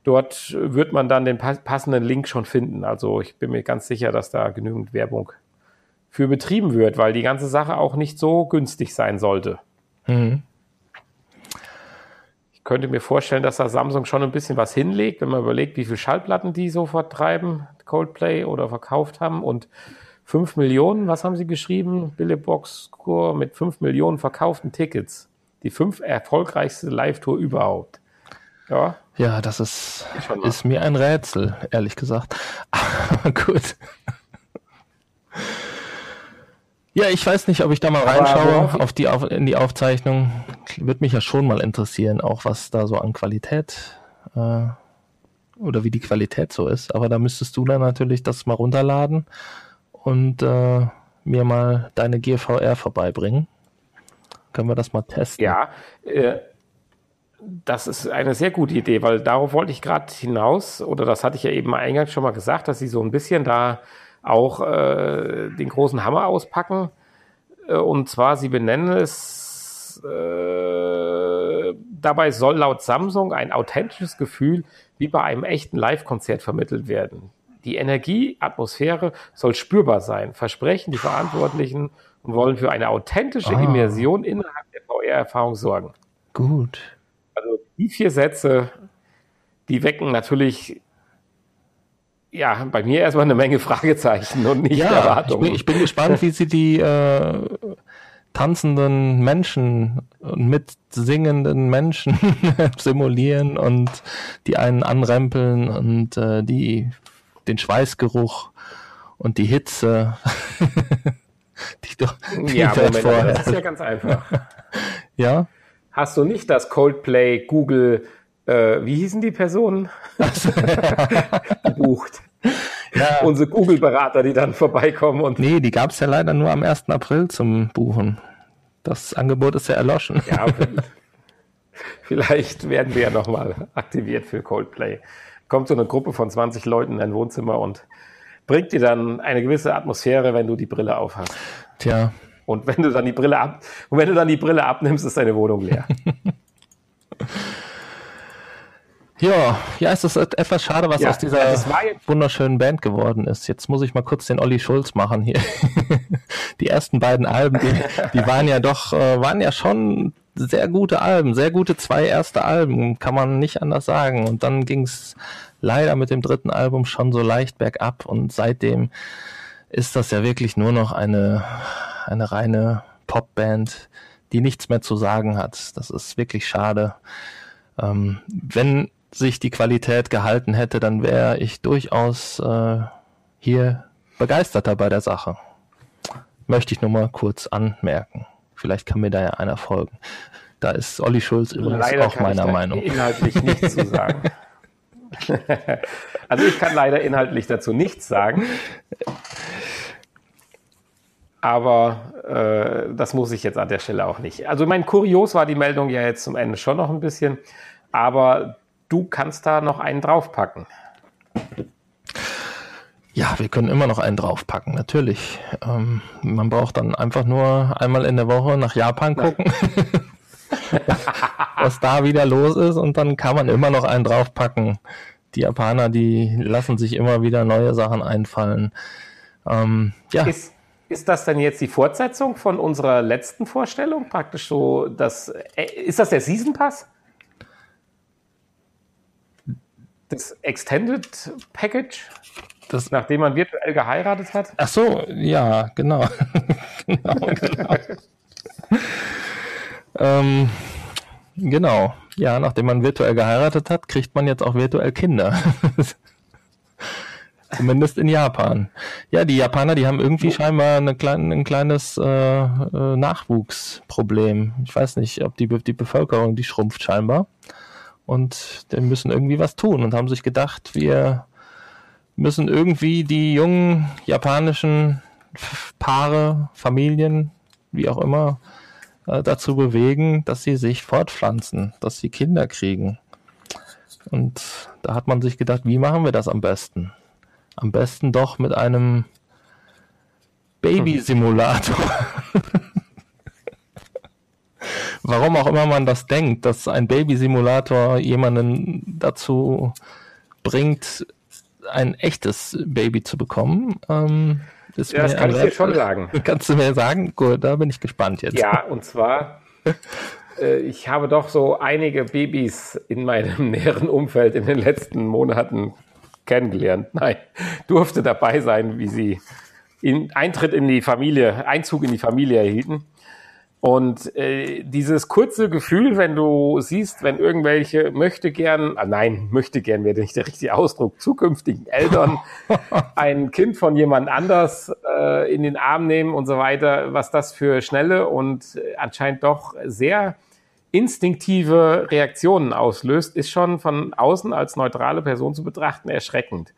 Dort wird man dann den passenden Link schon finden. Also ich bin mir ganz sicher, dass da genügend Werbung für betrieben wird, weil die ganze Sache auch nicht so günstig sein sollte. Mhm könnte mir vorstellen, dass da Samsung schon ein bisschen was hinlegt, wenn man überlegt, wie viele Schallplatten die so vertreiben, Coldplay oder verkauft haben und 5 Millionen, was haben sie geschrieben? Billbox Score mit 5 Millionen verkauften Tickets. Die fünf erfolgreichste Live-Tour überhaupt. Ja. Ja, das ist, ist mir ein Rätsel, ehrlich gesagt. Aber gut. Ja, ich weiß nicht, ob ich da mal reinschaue auf die, auf, in die Aufzeichnung. Würde mich ja schon mal interessieren, auch was da so an Qualität äh, oder wie die Qualität so ist. Aber da müsstest du dann natürlich das mal runterladen und äh, mir mal deine GVR vorbeibringen. können wir das mal testen. Ja, äh, das ist eine sehr gute Idee, weil darauf wollte ich gerade hinaus, oder das hatte ich ja eben eingangs schon mal gesagt, dass sie so ein bisschen da auch äh, den großen Hammer auspacken. Äh, und zwar, sie benennen es, äh, dabei soll laut Samsung ein authentisches Gefühl wie bei einem echten Live-Konzert vermittelt werden. Die Energie, Atmosphäre soll spürbar sein, versprechen die Verantwortlichen und wollen für eine authentische ah. Immersion innerhalb der VR-Erfahrung sorgen. Gut. Also die vier Sätze, die wecken natürlich ja, bei mir erstmal eine Menge Fragezeichen und nicht ja, Erwartungen. Ich bin, ich bin gespannt, wie sie die äh, tanzenden Menschen und mitsingenden Menschen simulieren und die einen anrempeln und äh, die den Schweißgeruch und die Hitze. die doch, die ja, Moment, das ist ja ganz einfach. ja hast du nicht das Coldplay, Google, äh, wie hießen die Personen? gebucht. Ja. Unsere Google-Berater, die dann vorbeikommen und. Nee, die gab es ja leider nur am 1. April zum Buchen. Das Angebot ist ja erloschen. Ja, vielleicht werden wir ja nochmal aktiviert für Coldplay. Kommt so eine Gruppe von 20 Leuten in ein Wohnzimmer und bringt dir dann eine gewisse Atmosphäre, wenn du die Brille aufhast. Tja, und wenn du dann die Brille ab, und wenn du dann die Brille abnimmst, ist deine Wohnung leer. Ja, ja, es ist etwas schade, was ja, aus dieser wunderschönen Band geworden ist. Jetzt muss ich mal kurz den Olli Schulz machen hier. die ersten beiden Alben, die, die waren ja doch, äh, waren ja schon sehr gute Alben, sehr gute zwei erste Alben, kann man nicht anders sagen. Und dann ging es leider mit dem dritten Album schon so leicht bergab und seitdem ist das ja wirklich nur noch eine eine reine Popband, die nichts mehr zu sagen hat. Das ist wirklich schade. Ähm, wenn sich die Qualität gehalten hätte, dann wäre ich durchaus äh, hier begeisterter bei der Sache. Möchte ich nur mal kurz anmerken. Vielleicht kann mir da ja einer folgen. Da ist Olli Schulz übrigens leider auch meiner Meinung. Inhaltlich nichts zu sagen. also ich kann leider inhaltlich dazu nichts sagen. Aber äh, das muss ich jetzt an der Stelle auch nicht. Also mein Kurios war die Meldung ja jetzt zum Ende schon noch ein bisschen, aber du kannst da noch einen draufpacken. Ja, wir können immer noch einen draufpacken, natürlich. Ähm, man braucht dann einfach nur einmal in der Woche nach Japan gucken, was da wieder los ist und dann kann man immer noch einen draufpacken. Die Japaner, die lassen sich immer wieder neue Sachen einfallen. Ähm, ja. Ist, ist das denn jetzt die Fortsetzung von unserer letzten Vorstellung? Praktisch so, das, äh, ist das der Season Pass? Das Extended Package? Das, nachdem man virtuell geheiratet hat? Ach so, ja, genau. genau, genau. ähm, genau. Ja, nachdem man virtuell geheiratet hat, kriegt man jetzt auch virtuell Kinder. Zumindest in Japan. Ja, die Japaner, die haben irgendwie scheinbar eine klein, ein kleines äh, äh, Nachwuchsproblem. Ich weiß nicht, ob die, die Bevölkerung, die schrumpft scheinbar. Und die müssen irgendwie was tun und haben sich gedacht, wir müssen irgendwie die jungen japanischen Paare, Familien, wie auch immer, äh, dazu bewegen, dass sie sich fortpflanzen, dass sie Kinder kriegen. Und da hat man sich gedacht, wie machen wir das am besten? Am besten doch mit einem Baby-Simulator. Warum auch immer man das denkt, dass ein Baby-Simulator jemanden dazu bringt, ein echtes Baby zu bekommen. Ähm, ja, das kann ich dir schon sagen. Kannst du mir sagen? Gut, da bin ich gespannt jetzt. Ja, und zwar, äh, ich habe doch so einige Babys in meinem näheren Umfeld in den letzten Monaten kennengelernt. Nein, durfte dabei sein, wie sie in, Eintritt in die Familie, Einzug in die Familie erhielten. Und äh, dieses kurze Gefühl, wenn du siehst, wenn irgendwelche möchte gern, ah nein, möchte gern wäre nicht der richtige Ausdruck, zukünftigen Eltern ein Kind von jemand anders äh, in den Arm nehmen und so weiter, was das für schnelle und äh, anscheinend doch sehr instinktive Reaktionen auslöst, ist schon von außen als neutrale Person zu betrachten erschreckend.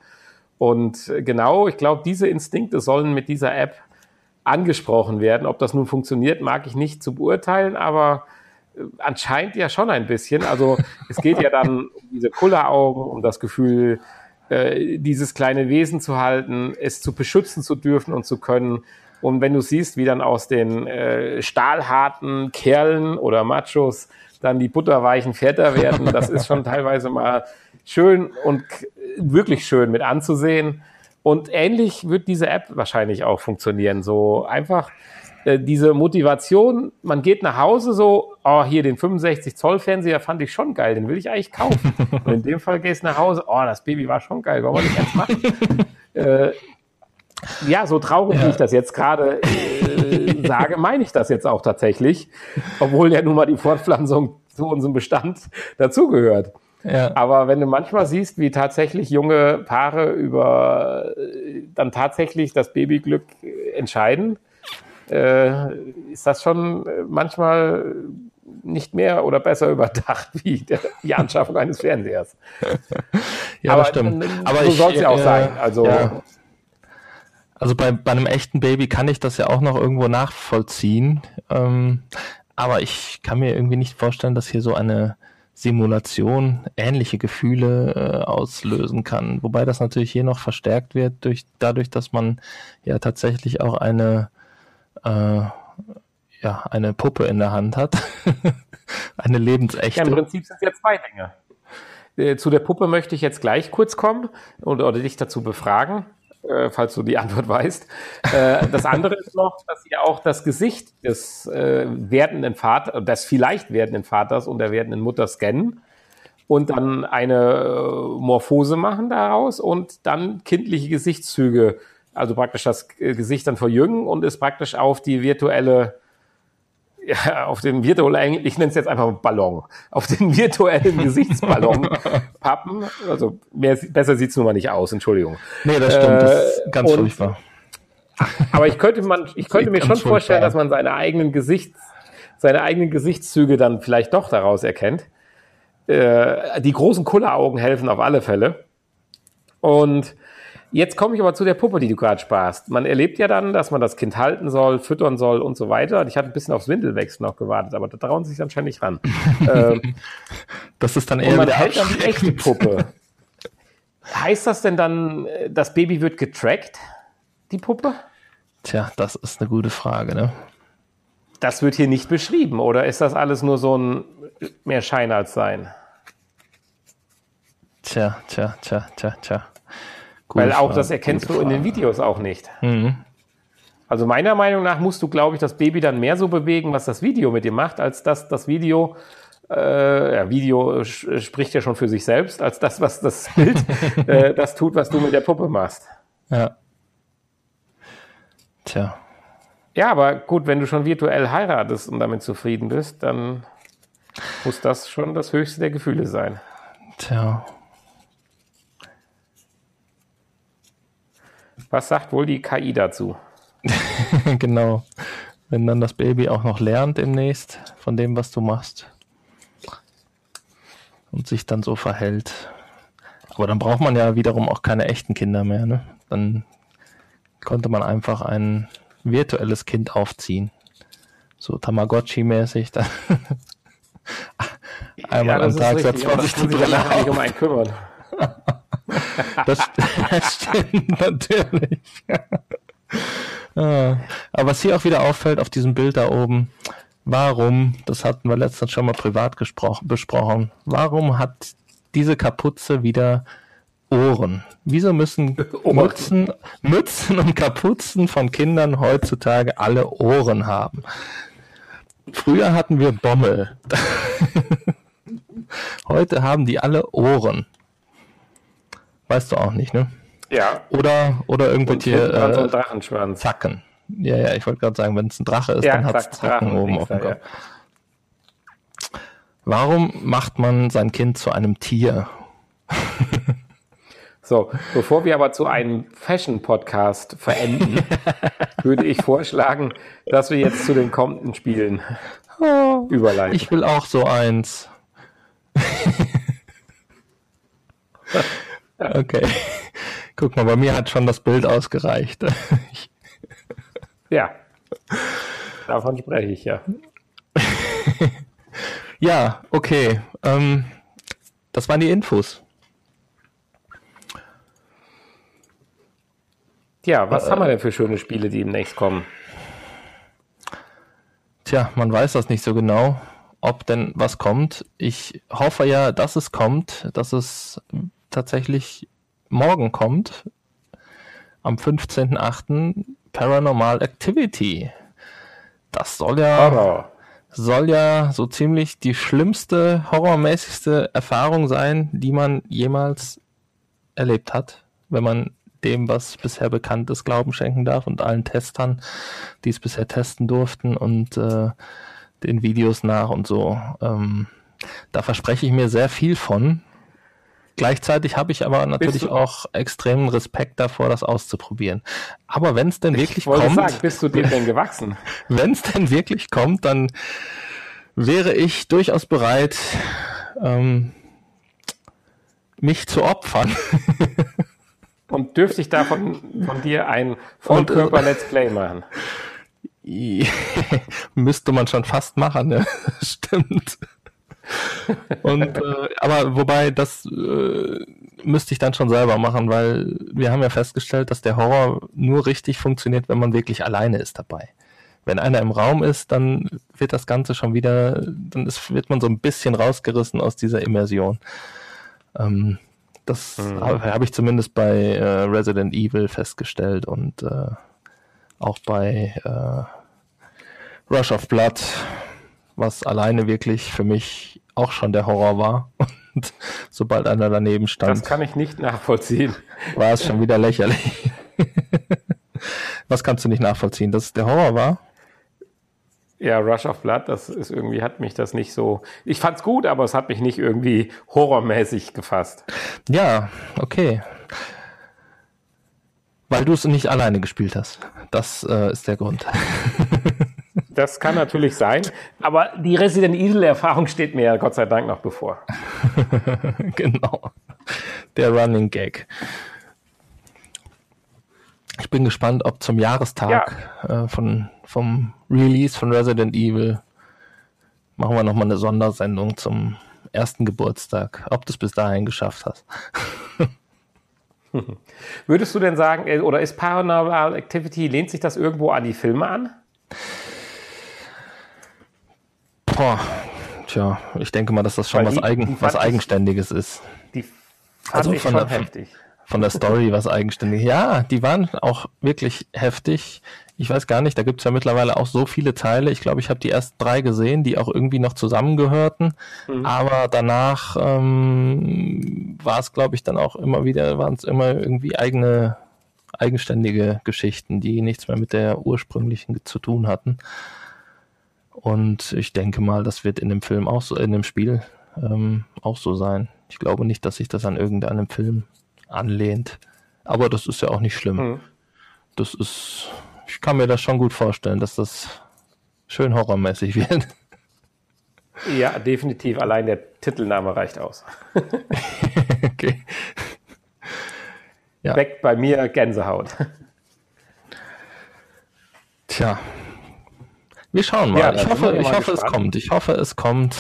Und genau, ich glaube, diese Instinkte sollen mit dieser App angesprochen werden. Ob das nun funktioniert, mag ich nicht zu beurteilen, aber äh, anscheinend ja schon ein bisschen. Also es geht ja dann um diese Kulleraugen, um das Gefühl, äh, dieses kleine Wesen zu halten, es zu beschützen zu dürfen und zu können. Und wenn du siehst, wie dann aus den äh, stahlharten Kerlen oder Machos dann die butterweichen Väter werden, das ist schon teilweise mal schön und wirklich schön mit anzusehen. Und ähnlich wird diese App wahrscheinlich auch funktionieren. So einfach äh, diese Motivation, man geht nach Hause so, oh, hier den 65 Zoll Fernseher fand ich schon geil, den will ich eigentlich kaufen. Und in dem Fall gehst du nach Hause, oh, das Baby war schon geil, wollen wir nicht jetzt machen? äh, ja, so traurig, ja. wie ich das jetzt gerade äh, sage, meine ich das jetzt auch tatsächlich, obwohl ja nun mal die Fortpflanzung zu unserem Bestand dazugehört. Ja. Aber wenn du manchmal siehst, wie tatsächlich junge Paare über äh, dann tatsächlich das Babyglück entscheiden, äh, ist das schon äh, manchmal nicht mehr oder besser überdacht wie der, die Anschaffung eines Fernsehers. ja, Aber, das stimmt. Aber so soll es ja auch äh, sein. Also ja. Also bei, bei einem echten Baby kann ich das ja auch noch irgendwo nachvollziehen. Ähm, aber ich kann mir irgendwie nicht vorstellen, dass hier so eine Simulation ähnliche Gefühle äh, auslösen kann. Wobei das natürlich hier noch verstärkt wird durch dadurch, dass man ja tatsächlich auch eine äh, ja eine Puppe in der Hand hat, eine lebensechte. Ja, Im Prinzip sind es ja zwei Dinge. Äh, zu der Puppe möchte ich jetzt gleich kurz kommen oder, oder dich dazu befragen äh, falls du die Antwort weißt. Äh, das andere ist noch, dass sie auch das Gesicht des äh, werdenden Vaters, des vielleicht werdenden Vaters und der werdenden Mutter scannen und dann eine äh, Morphose machen daraus und dann kindliche Gesichtszüge, also praktisch das Gesicht dann verjüngen und es praktisch auf die virtuelle auf den virtuellen, ich nenne es jetzt einfach Ballon, auf den virtuellen Gesichtsballon pappen. Also mehr, besser sieht es nun mal nicht aus, Entschuldigung. Nee, das stimmt, äh, das ist ganz und, furchtbar. Aber ich könnte, man, ich könnte mir schon vorstellen, dass man seine eigenen Gesichts, seine eigenen Gesichtszüge dann vielleicht doch daraus erkennt. Äh, die großen Kulleraugen helfen auf alle Fälle. Und Jetzt komme ich aber zu der Puppe, die du gerade sparst. Man erlebt ja dann, dass man das Kind halten soll, füttern soll und so weiter. Und ich hatte ein bisschen aufs Windelwechsel noch gewartet, aber da trauen sie sich anscheinend nicht ran. ähm, das ist dann eher. Und man hält dann die echte Puppe. heißt das denn dann, das Baby wird getrackt, die Puppe? Tja, das ist eine gute Frage, ne? Das wird hier nicht beschrieben, oder ist das alles nur so ein mehr Schein als Sein? Tja, tja, tja, tja, tja. Gute Weil auch Frage, das erkennst du Frage. in den Videos auch nicht. Mhm. Also meiner Meinung nach musst du, glaube ich, das Baby dann mehr so bewegen, was das Video mit dir macht, als dass das Video, äh, ja, Video spricht ja schon für sich selbst, als das, was das Bild äh, das tut, was du mit der Puppe machst. Ja. Tja. Ja, aber gut, wenn du schon virtuell heiratest und damit zufrieden bist, dann muss das schon das höchste der Gefühle sein. Tja. Was sagt wohl die KI dazu? genau. Wenn dann das Baby auch noch lernt demnächst von dem, was du machst und sich dann so verhält. Aber dann braucht man ja wiederum auch keine echten Kinder mehr. Ne? Dann konnte man einfach ein virtuelles Kind aufziehen. So Tamagotchi-mäßig. Einmal ja, am Tag seit 20 Stunden. um einen kümmern. Das, das stimmt natürlich. Ah, aber was hier auch wieder auffällt auf diesem Bild da oben, warum, das hatten wir letztens schon mal privat besprochen, warum hat diese Kapuze wieder Ohren? Wieso müssen Mützen, Mützen und Kapuzen von Kindern heutzutage alle Ohren haben? Früher hatten wir Bommel. Heute haben die alle Ohren. Weißt du auch nicht, ne? Ja. Oder, oder irgendwelche äh, so Drachenschwanz. Zacken. Ja, ja, ich wollte gerade sagen, wenn es ein Drache ist, ja, dann hat es Zacken oben auf dem Kopf. Ja. Warum macht man sein Kind zu einem Tier? So, bevor wir aber zu einem Fashion-Podcast verenden, würde ich vorschlagen, dass wir jetzt zu den kommenden Spielen oh, überleiten. Ich will auch so eins. Okay. Guck mal, bei mir hat schon das Bild ausgereicht. Ja, davon spreche ich ja. ja, okay. Ähm, das waren die Infos. Tja, was äh, haben wir denn für schöne Spiele, die demnächst kommen? Tja, man weiß das nicht so genau, ob denn was kommt. Ich hoffe ja, dass es kommt, dass es tatsächlich morgen kommt, am 15.8. Paranormal Activity. Das soll ja, Horror. soll ja so ziemlich die schlimmste, horrormäßigste Erfahrung sein, die man jemals erlebt hat, wenn man dem, was bisher bekannt ist, Glauben schenken darf und allen Testern, die es bisher testen durften und äh, den Videos nach und so. Ähm, da verspreche ich mir sehr viel von. Gleichzeitig habe ich aber natürlich auch extremen Respekt davor, das auszuprobieren. Aber wenn es denn wirklich ich kommt, sagen, bist du dem denn gewachsen? Wenn es denn wirklich kommt, dann wäre ich durchaus bereit, ähm, mich zu opfern. Und dürfte ich davon von dir ein Vollkörper-Let's Play machen? Müsste man schon fast machen, ne? Stimmt. Und äh, aber wobei das äh, müsste ich dann schon selber machen, weil wir haben ja festgestellt, dass der Horror nur richtig funktioniert, wenn man wirklich alleine ist dabei. Wenn einer im Raum ist, dann wird das Ganze schon wieder, dann ist, wird man so ein bisschen rausgerissen aus dieser Immersion. Ähm, das mhm. habe hab ich zumindest bei äh, Resident Evil festgestellt und äh, auch bei äh, Rush of Blood, was alleine wirklich für mich auch schon der Horror war. Und sobald einer daneben stand. Das kann ich nicht nachvollziehen. War es schon wieder lächerlich. Was kannst du nicht nachvollziehen? Dass es der Horror war? Ja, Rush of Blood, das ist irgendwie, hat mich das nicht so. Ich fand's gut, aber es hat mich nicht irgendwie horrormäßig gefasst. Ja, okay. Weil du es nicht alleine gespielt hast. Das äh, ist der Grund. Das kann natürlich sein, aber die Resident Evil-Erfahrung steht mir ja Gott sei Dank noch bevor. genau. Der Running Gag. Ich bin gespannt, ob zum Jahrestag ja. äh, von, vom Release von Resident Evil machen wir nochmal eine Sondersendung zum ersten Geburtstag, ob du es bis dahin geschafft hast. Würdest du denn sagen, äh, oder ist Paranormal Activity, lehnt sich das irgendwo an die Filme an? Boah, tja, ich denke mal, dass das schon was, die, Eigen, die was Eigenständiges ist. Die fand also ich von schon der, heftig. Von der Story was Eigenständiges. Ja, die waren auch wirklich heftig. Ich weiß gar nicht, da gibt es ja mittlerweile auch so viele Teile. Ich glaube, ich habe die ersten drei gesehen, die auch irgendwie noch zusammengehörten. Mhm. Aber danach ähm, war es, glaube ich, dann auch immer wieder, waren es immer irgendwie eigene, eigenständige Geschichten, die nichts mehr mit der ursprünglichen zu tun hatten. Und ich denke mal, das wird in dem Film auch so, in dem Spiel ähm, auch so sein. Ich glaube nicht, dass sich das an irgendeinem Film anlehnt. Aber das ist ja auch nicht schlimm. Mhm. Das ist, ich kann mir das schon gut vorstellen, dass das schön horrormäßig wird. Ja, definitiv. Allein der Titelname reicht aus. okay. Ja. Weg bei mir Gänsehaut. Tja, wir schauen mal. Ja, ich hoffe, ich hoffe es kommt. Ich hoffe, es kommt.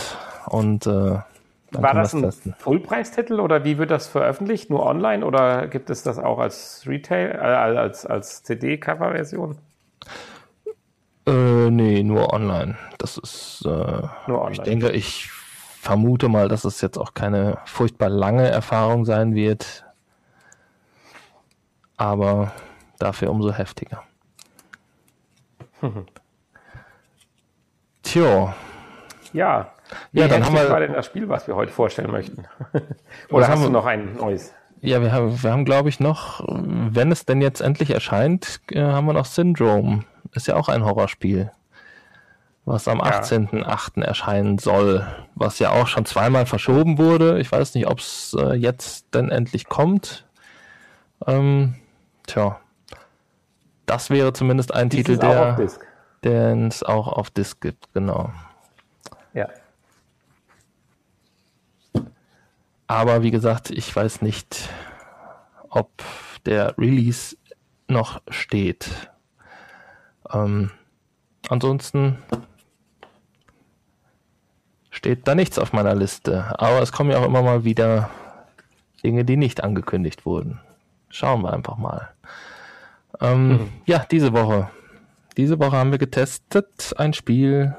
Und äh, war das ein testen. Fullpreistitel oder wie wird das veröffentlicht? Nur online oder gibt es das auch als Retail, äh, als, als CD-Cover-Version? Äh, nee, nur online. Das ist, äh, nur online. ich denke, ich vermute mal, dass es jetzt auch keine furchtbar lange Erfahrung sein wird. Aber dafür umso heftiger. Tja. Ja. Wie ja, dann haben wir war denn das Spiel, was wir heute vorstellen möchten? Oder hast du noch ein neues? Ja, wir haben, wir haben glaube ich, noch, wenn es denn jetzt endlich erscheint, äh, haben wir noch Syndrome. Ist ja auch ein Horrorspiel, was am ja. 18.8. erscheinen soll, was ja auch schon zweimal verschoben wurde. Ich weiß nicht, ob es äh, jetzt denn endlich kommt. Ähm, tja, das wäre zumindest ein Dies Titel, der den es auch auf Disk gibt, genau. Ja. Aber wie gesagt, ich weiß nicht, ob der Release noch steht. Ähm, ansonsten steht da nichts auf meiner Liste. Aber es kommen ja auch immer mal wieder Dinge, die nicht angekündigt wurden. Schauen wir einfach mal. Ähm, mhm. Ja, diese Woche. Diese Woche haben wir getestet ein Spiel,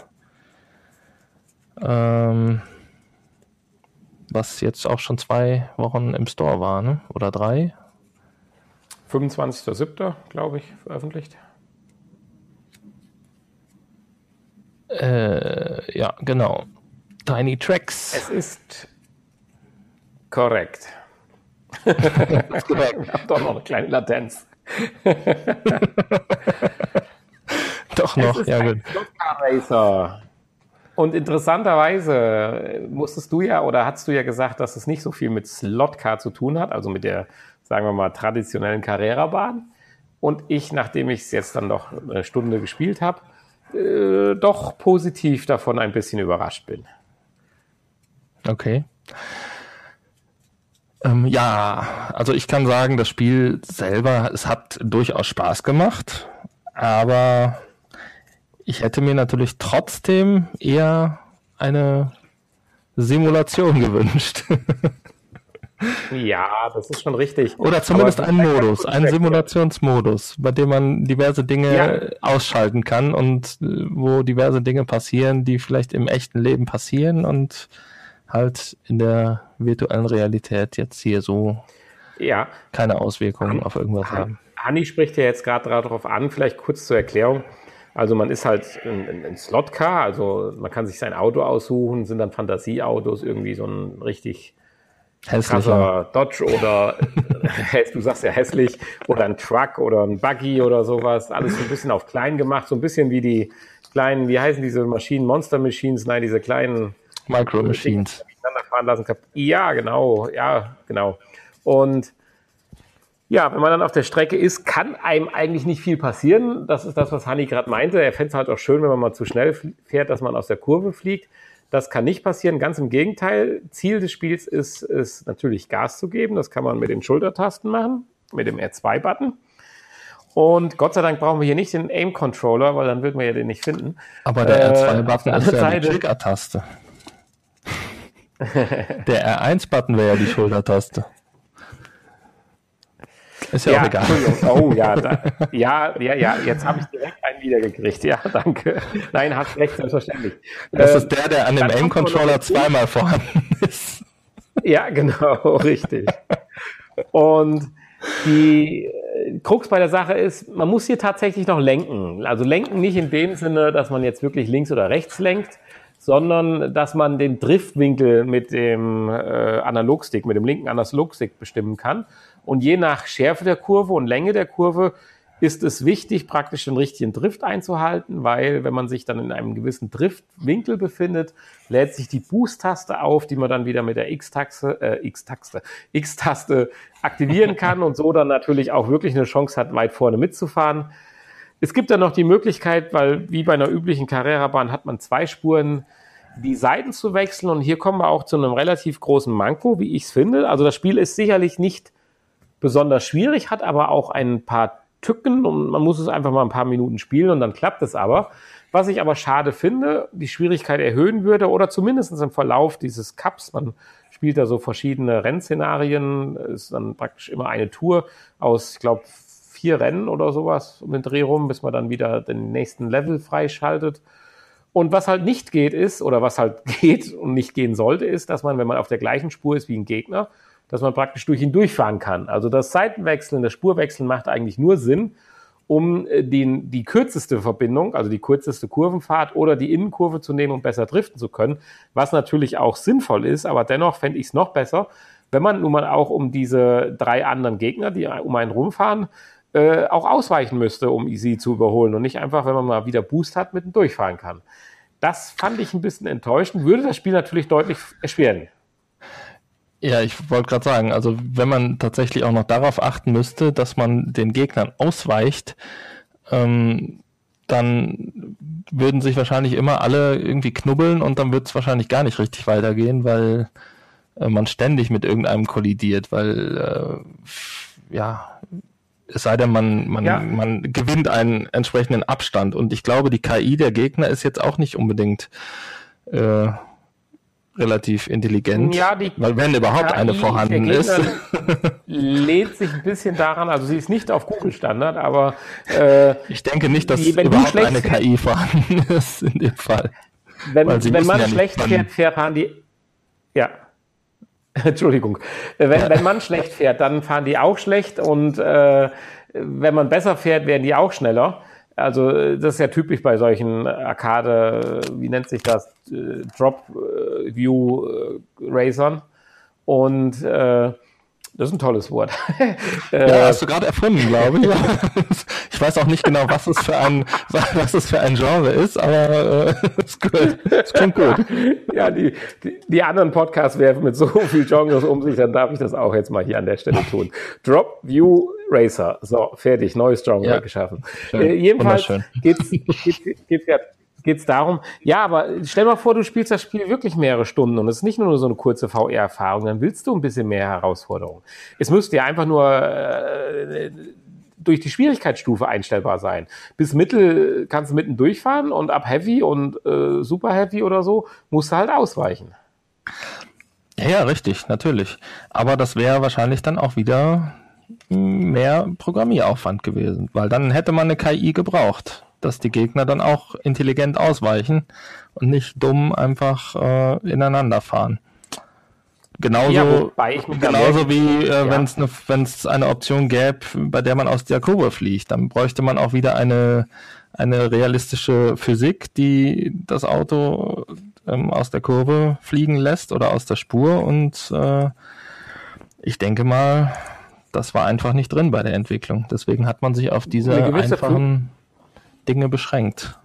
ähm, was jetzt auch schon zwei Wochen im Store war, ne? oder drei? 25.07. glaube ich, veröffentlicht. Äh, ja, genau. Tiny Tracks. Es ist korrekt. korrekt. Ich habe doch noch eine kleine Latenz. doch noch, ja gut. Racer. Und interessanterweise musstest du ja oder hast du ja gesagt, dass es nicht so viel mit Slotcar zu tun hat, also mit der, sagen wir mal, traditionellen Carrera-Bahn. Und ich, nachdem ich es jetzt dann noch eine Stunde gespielt habe, äh, doch positiv davon ein bisschen überrascht bin. Okay. Ähm, ja, also ich kann sagen, das Spiel selber, es hat durchaus Spaß gemacht, aber ich hätte mir natürlich trotzdem eher eine Simulation gewünscht. ja, das ist schon richtig. Oder zumindest einen Modus, einen Simulationsmodus, bei dem man diverse Dinge ja. ausschalten kann und äh, wo diverse Dinge passieren, die vielleicht im echten Leben passieren und halt in der virtuellen Realität jetzt hier so ja. keine Auswirkungen Han, auf irgendwas Han, haben. Hanni spricht ja jetzt gerade darauf an, vielleicht kurz zur Erklärung. Also man ist halt ein, ein Slotcar, also man kann sich sein Auto aussuchen, sind dann Fantasieautos, irgendwie so ein richtig krasser Dodge oder du sagst ja hässlich oder ein Truck oder ein Buggy oder sowas. Alles so ein bisschen auf klein gemacht, so ein bisschen wie die kleinen, wie heißen diese Maschinen, Monster Machines, nein, diese kleinen Micro Machines. Fahren lassen. Ja, genau, ja, genau. Und ja, wenn man dann auf der Strecke ist, kann einem eigentlich nicht viel passieren. Das ist das, was Hanni gerade meinte. Er fände es halt auch schön, wenn man mal zu schnell fährt, dass man aus der Kurve fliegt. Das kann nicht passieren. Ganz im Gegenteil. Ziel des Spiels ist, ist natürlich Gas zu geben. Das kann man mit den Schultertasten machen, mit dem R2-Button. Und Gott sei Dank brauchen wir hier nicht den Aim-Controller, weil dann würden wir ja den nicht finden. Aber der R2-Button äh, ist ja die Trigger-Taste. Der R1-Button wäre ja die Schultertaste. Ist ja, ja auch egal. Oh ja, da, ja, ja, ja, jetzt habe ich direkt einen wiedergekriegt. Ja, danke. Nein, hast recht, selbstverständlich. Das ähm, ist der, der an dem Aim-Controller zweimal vorhanden ist. Ja, genau, richtig. Und die äh, Krux bei der Sache ist, man muss hier tatsächlich noch lenken. Also lenken nicht in dem Sinne, dass man jetzt wirklich links oder rechts lenkt, sondern dass man den Driftwinkel mit dem äh, Analogstick, mit dem linken Analogstick bestimmen kann. Und je nach Schärfe der Kurve und Länge der Kurve ist es wichtig, praktisch den richtigen Drift einzuhalten, weil wenn man sich dann in einem gewissen Driftwinkel befindet, lädt sich die Boost-Taste auf, die man dann wieder mit der X-Taste, äh, X-Taste, X-Taste aktivieren kann und so dann natürlich auch wirklich eine Chance hat, weit vorne mitzufahren. Es gibt dann noch die Möglichkeit, weil wie bei einer üblichen Carrera-Bahn hat man zwei Spuren, die Seiten zu wechseln. Und hier kommen wir auch zu einem relativ großen Manko, wie ich es finde. Also das Spiel ist sicherlich nicht besonders schwierig, hat aber auch ein paar Tücken und man muss es einfach mal ein paar Minuten spielen und dann klappt es aber. Was ich aber schade finde, die Schwierigkeit erhöhen würde oder zumindest im Verlauf dieses Cups, man spielt da so verschiedene Rennszenarien, ist dann praktisch immer eine Tour aus, ich glaube, vier Rennen oder sowas um den Dreh rum, bis man dann wieder den nächsten Level freischaltet. Und was halt nicht geht ist, oder was halt geht und nicht gehen sollte, ist, dass man, wenn man auf der gleichen Spur ist wie ein Gegner, dass man praktisch durch ihn durchfahren kann. Also das Seitenwechseln, das Spurwechseln macht eigentlich nur Sinn, um äh, den, die kürzeste Verbindung, also die kürzeste Kurvenfahrt oder die Innenkurve zu nehmen, um besser driften zu können, was natürlich auch sinnvoll ist, aber dennoch fände ich es noch besser, wenn man nun mal auch um diese drei anderen Gegner, die um einen rumfahren, äh, auch ausweichen müsste, um sie zu überholen und nicht einfach, wenn man mal wieder Boost hat, mitten durchfahren kann. Das fand ich ein bisschen enttäuschend, würde das Spiel natürlich deutlich erschweren. Ja, ich wollte gerade sagen, also wenn man tatsächlich auch noch darauf achten müsste, dass man den Gegnern ausweicht, ähm, dann würden sich wahrscheinlich immer alle irgendwie knubbeln und dann wird es wahrscheinlich gar nicht richtig weitergehen, weil äh, man ständig mit irgendeinem kollidiert, weil äh, ja, Es sei denn, man, man, ja. man gewinnt einen entsprechenden Abstand. Und ich glaube, die KI der Gegner ist jetzt auch nicht unbedingt äh, relativ intelligent. Ja, die weil wenn überhaupt KI eine vorhanden ist. lädt sich ein bisschen daran, also sie ist nicht auf Google-Standard, aber äh, ich denke nicht, dass die, überhaupt eine KI vorhanden ist in dem Fall. Wenn, wenn man ja schlecht fährt, fahren die. Ja. Entschuldigung. Wenn, ja. wenn man schlecht fährt, dann fahren die auch schlecht und äh, wenn man besser fährt, werden die auch schneller. Also das ist ja typisch bei solchen Arcade, wie nennt sich das, äh, Drop äh, View äh, Racern. Und äh, das ist ein tolles Wort. ja, hast du gerade erfunden, glaube ich. ich weiß auch nicht genau, was es für ein, was es für ein Genre ist, aber äh, es, es klingt gut. Ja, die, die, die anderen Podcasts werfen mit so viel Genres um sich, dann darf ich das auch jetzt mal hier an der Stelle tun. Drop View Racer. So, fertig, neues Genre ja. geschaffen. Äh, jedenfalls geht's, geht's, geht's ja geht's darum, ja, aber stell mal vor, du spielst das Spiel wirklich mehrere Stunden und es ist nicht nur so eine kurze VR-Erfahrung, dann willst du ein bisschen mehr Herausforderung. Es müsste ja einfach nur äh, durch die Schwierigkeitsstufe einstellbar sein. Bis Mittel kannst du mitten durchfahren und ab Heavy und äh, Super Heavy oder so musst du halt ausweichen. Ja, richtig, natürlich. Aber das wäre wahrscheinlich dann auch wieder mehr Programmieraufwand gewesen, weil dann hätte man eine KI gebraucht dass die Gegner dann auch intelligent ausweichen und nicht dumm einfach äh, ineinander fahren. Genauso, ja, genauso wie äh, ja. wenn es eine, eine Option gäbe, bei der man aus der Kurve fliegt, dann bräuchte man auch wieder eine, eine realistische Physik, die das Auto ähm, aus der Kurve fliegen lässt oder aus der Spur und äh, ich denke mal, das war einfach nicht drin bei der Entwicklung. Deswegen hat man sich auf diese einfachen Dinge beschränkt.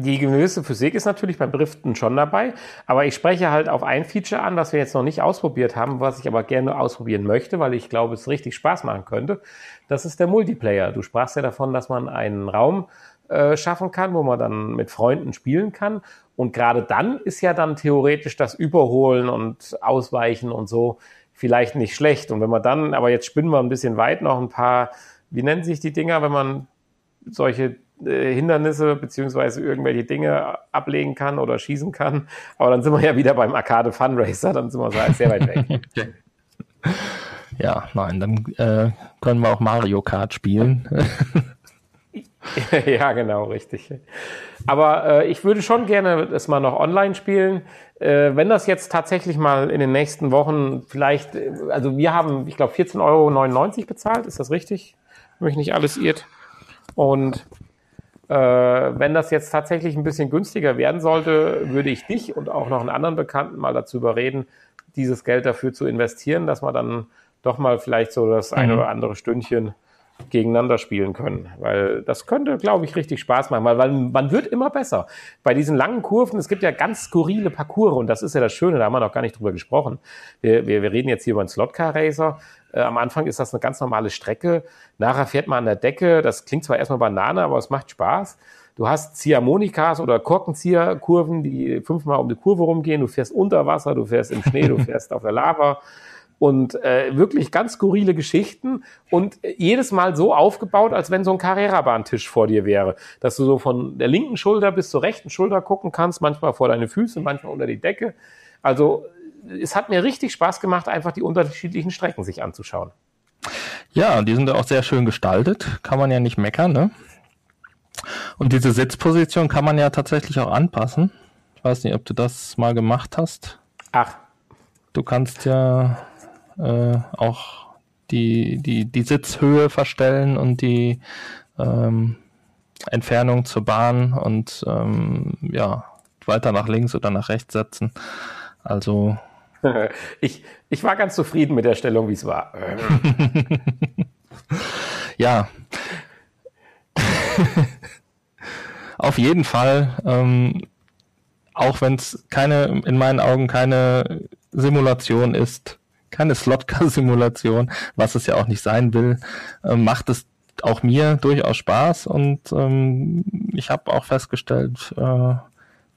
Die gewisse Physik ist natürlich beim Driften schon dabei, aber ich spreche halt auf ein Feature an, was wir jetzt noch nicht ausprobiert haben, was ich aber gerne ausprobieren möchte, weil ich glaube, es richtig Spaß machen könnte. Das ist der Multiplayer. Du sprachst ja davon, dass man einen Raum äh, schaffen kann, wo man dann mit Freunden spielen kann. Und gerade dann ist ja dann theoretisch das Überholen und Ausweichen und so vielleicht nicht schlecht. Und wenn man dann, aber jetzt spinnen wir ein bisschen weit, noch ein paar, wie nennen sich die Dinger, wenn man solche äh, Hindernisse beziehungsweise irgendwelche Dinge ablegen kann oder schießen kann. Aber dann sind wir ja wieder beim Arcade Fun Racer, dann sind wir so sehr weit weg. Ja, nein, dann äh, können wir auch Mario Kart spielen. ja, genau, richtig. Aber äh, ich würde schon gerne das mal noch online spielen. Äh, wenn das jetzt tatsächlich mal in den nächsten Wochen vielleicht, äh, also wir haben, ich glaube, 14,99 Euro bezahlt, ist das richtig? Wenn mich nicht alles irrt. Und äh, wenn das jetzt tatsächlich ein bisschen günstiger werden sollte, würde ich dich und auch noch einen anderen Bekannten mal dazu überreden, dieses Geld dafür zu investieren, dass man dann doch mal vielleicht so das mhm. eine oder andere Stündchen gegeneinander spielen können. Weil das könnte, glaube ich, richtig Spaß machen, weil, weil man wird immer besser. Bei diesen langen Kurven, es gibt ja ganz skurrile Parcours und das ist ja das Schöne, da haben wir noch gar nicht drüber gesprochen. Wir, wir, wir reden jetzt hier über einen Slotcar-Racer. Äh, am Anfang ist das eine ganz normale Strecke. Nachher fährt man an der Decke. Das klingt zwar erstmal Banane, aber es macht Spaß. Du hast Ziehharmonikas oder Korkenzieherkurven, die fünfmal um die Kurve rumgehen. Du fährst unter Wasser, du fährst im Schnee, du fährst auf der Lava und äh, wirklich ganz skurrile Geschichten und jedes Mal so aufgebaut, als wenn so ein Carrera-Bahntisch vor dir wäre, dass du so von der linken Schulter bis zur rechten Schulter gucken kannst, manchmal vor deine Füße, manchmal unter die Decke. Also es hat mir richtig Spaß gemacht, einfach die unterschiedlichen Strecken sich anzuschauen. Ja, die sind auch sehr schön gestaltet, kann man ja nicht meckern, ne? Und diese Sitzposition kann man ja tatsächlich auch anpassen. Ich weiß nicht, ob du das mal gemacht hast. Ach. Du kannst ja äh, auch die, die, die Sitzhöhe verstellen und die ähm, Entfernung zur Bahn und ähm, ja, weiter nach links oder nach rechts setzen. Also. Ich, ich war ganz zufrieden mit der Stellung, wie es war. ja. Auf jeden Fall, ähm, auch wenn es keine, in meinen Augen keine Simulation ist, keine Slotcar-Simulation, was es ja auch nicht sein will, äh, macht es auch mir durchaus Spaß und ähm, ich habe auch festgestellt, äh,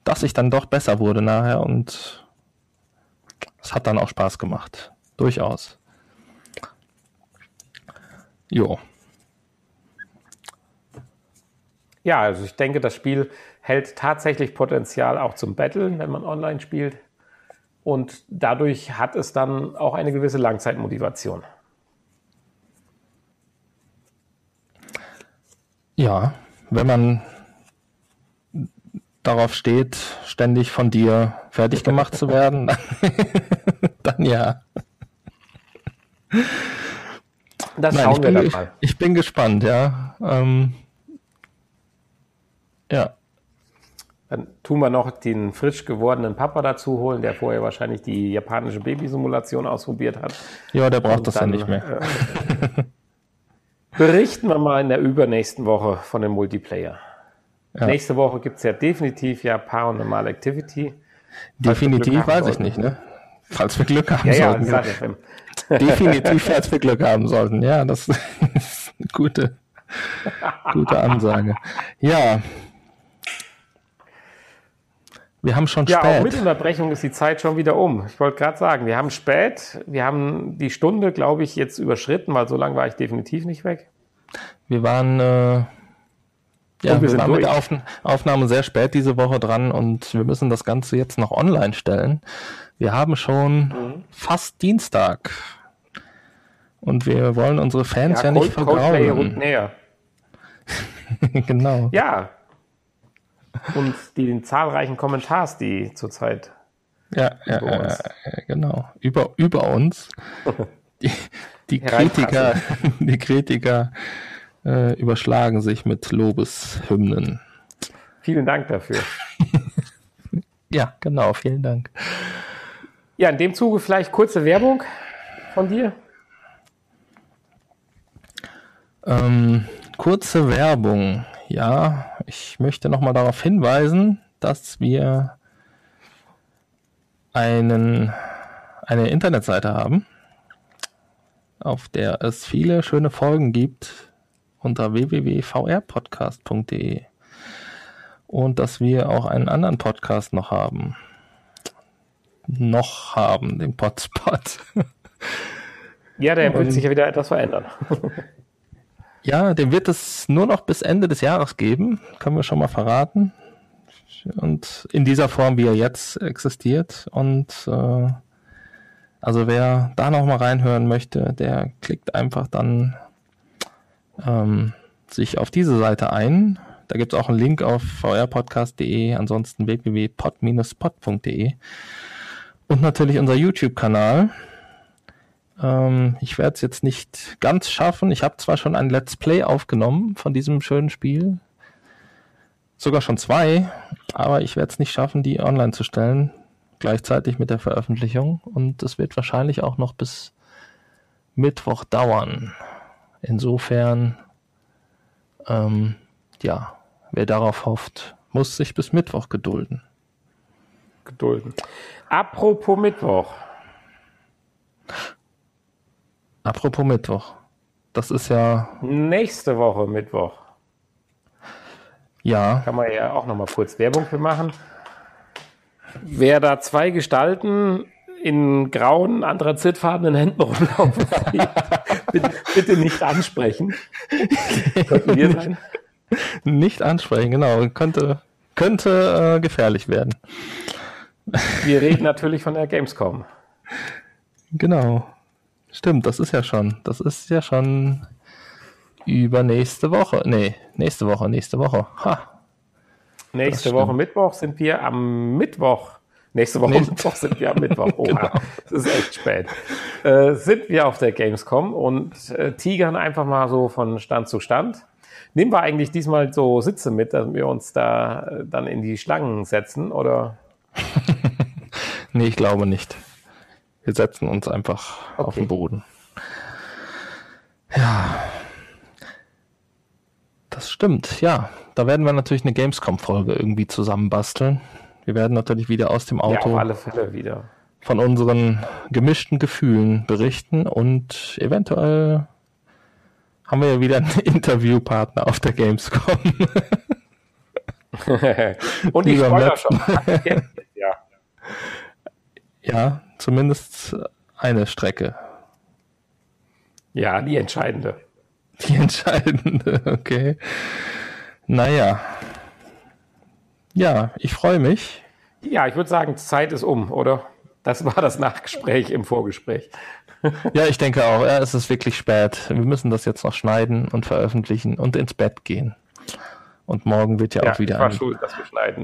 dass ich dann doch besser wurde nachher und es hat dann auch Spaß gemacht. Durchaus. Jo. Ja, also ich denke, das Spiel hält tatsächlich Potenzial auch zum Battlen, wenn man online spielt. Und dadurch hat es dann auch eine gewisse Langzeitmotivation. Ja, wenn man darauf steht, ständig von dir fertig gemacht zu werden, dann, dann ja. Das Nein, schauen wir bin, dann mal. Ich, ich, bin gespannt, ja. Ähm, ja. Dann tun wir noch den frisch gewordenen Papa dazu holen, der vorher wahrscheinlich die japanische Babysimulation ausprobiert hat. Ja, der braucht Und das dann, ja nicht mehr. Äh, berichten wir mal in der übernächsten Woche von dem Multiplayer. Ja. Nächste Woche gibt es ja definitiv ja Paranormal Activity. Definitiv weiß ich nicht, ne? Falls wir Glück haben ja, sollten. Ja, definitiv, falls wir Glück haben sollten. Ja, das ist eine gute, gute Ansage. Ja, wir haben schon ja, spät. Ja, auch mit Unterbrechung ist die Zeit schon wieder um. Ich wollte gerade sagen, wir haben spät, wir haben die Stunde, glaube ich, jetzt überschritten, weil so lange war ich definitiv nicht weg. Wir waren, äh, ja, wir, wir waren durch. mit der Auf Aufnahme sehr spät diese Woche dran und wir müssen das Ganze jetzt noch online stellen. Wir haben schon mhm. fast Dienstag. Und wir wollen unsere Fans ja, ja nicht vergraulen. näher. genau. Ja, und die, den zahlreichen Kommentars, die zurzeit ja, ja, ja, genau. Über, über uns. Die, die Kritiker, die Kritiker äh, überschlagen sich mit Lobeshymnen. Vielen Dank dafür. ja, genau, vielen Dank. Ja, in dem Zuge vielleicht kurze Werbung von dir. Ähm, kurze Werbung. Ja, ich möchte nochmal darauf hinweisen, dass wir einen, eine Internetseite haben, auf der es viele schöne Folgen gibt unter www.vrpodcast.de und dass wir auch einen anderen Podcast noch haben. Noch haben, den Potspot. Ja, der wird sich ja wieder etwas verändern. Ja, den wird es nur noch bis Ende des Jahres geben, können wir schon mal verraten. Und in dieser Form, wie er jetzt existiert. Und äh, also wer da noch mal reinhören möchte, der klickt einfach dann ähm, sich auf diese Seite ein. Da gibt es auch einen Link auf vrpodcast.de, ansonsten www.pod-pod.de und natürlich unser YouTube-Kanal. Ähm, ich werde es jetzt nicht ganz schaffen. Ich habe zwar schon ein Let's Play aufgenommen von diesem schönen Spiel, sogar schon zwei, aber ich werde es nicht schaffen, die online zu stellen, gleichzeitig mit der Veröffentlichung. Und es wird wahrscheinlich auch noch bis Mittwoch dauern. Insofern, ähm, ja, wer darauf hofft, muss sich bis Mittwoch gedulden. Gedulden. Apropos Mittwoch. Apropos Mittwoch. Das ist ja. Nächste Woche Mittwoch. Ja. Kann man ja auch nochmal kurz Werbung für machen. Wer da zwei Gestalten in grauen, anthrazitfarbenen Händen rumlaufen bitte, bitte, nicht ansprechen. Könnten wir sein? Nicht ansprechen, genau. Könnte, könnte äh, gefährlich werden. Wir reden natürlich von der Gamescom. Genau. Stimmt, das ist ja schon. Das ist ja schon übernächste Woche. Nee, nächste Woche, nächste Woche. Ha. Nächste Woche Mittwoch sind wir am Mittwoch. Nächste Woche Nächste. Mittwoch sind wir am Mittwoch. Oha, genau. das ist echt spät. Äh, sind wir auf der Gamescom und äh, tigern einfach mal so von Stand zu Stand. Nehmen wir eigentlich diesmal so Sitze mit, dass wir uns da äh, dann in die Schlangen setzen, oder? nee, ich glaube nicht. Wir setzen uns einfach okay. auf den Boden. Ja. Das stimmt, ja. Da werden wir natürlich eine Gamescom-Folge irgendwie zusammenbasteln. Wir werden natürlich wieder aus dem Auto. Ja, auf alle Fälle wieder. Von unseren gemischten Gefühlen berichten und eventuell haben wir ja wieder einen Interviewpartner auf der Gamescom. und ich freue schon. ja. Ja, zumindest eine Strecke. Ja, die entscheidende. Die entscheidende, okay. Naja. Ja, ich freue mich. Ja, ich würde sagen, Zeit ist um, oder? Das war das Nachgespräch im Vorgespräch. ja, ich denke auch. Ja, es ist wirklich spät. Wir müssen das jetzt noch schneiden und veröffentlichen und ins Bett gehen. Und morgen wird ja, ja auch wieder ein, schuld,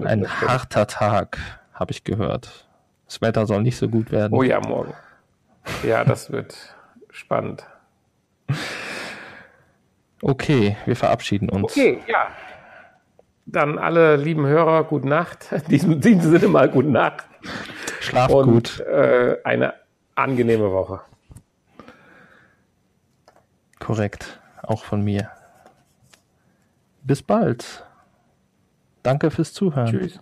ein harter Tag, habe ich gehört. Das Wetter soll nicht so gut werden. Oh ja, morgen. Ja, das wird spannend. Okay, wir verabschieden uns. Okay, ja. Dann alle lieben Hörer, gute Nacht. In diesem, diesem Sinne mal gute Nacht. Schlaf Und, gut. Äh, eine angenehme Woche. Korrekt, auch von mir. Bis bald. Danke fürs Zuhören. Tschüss.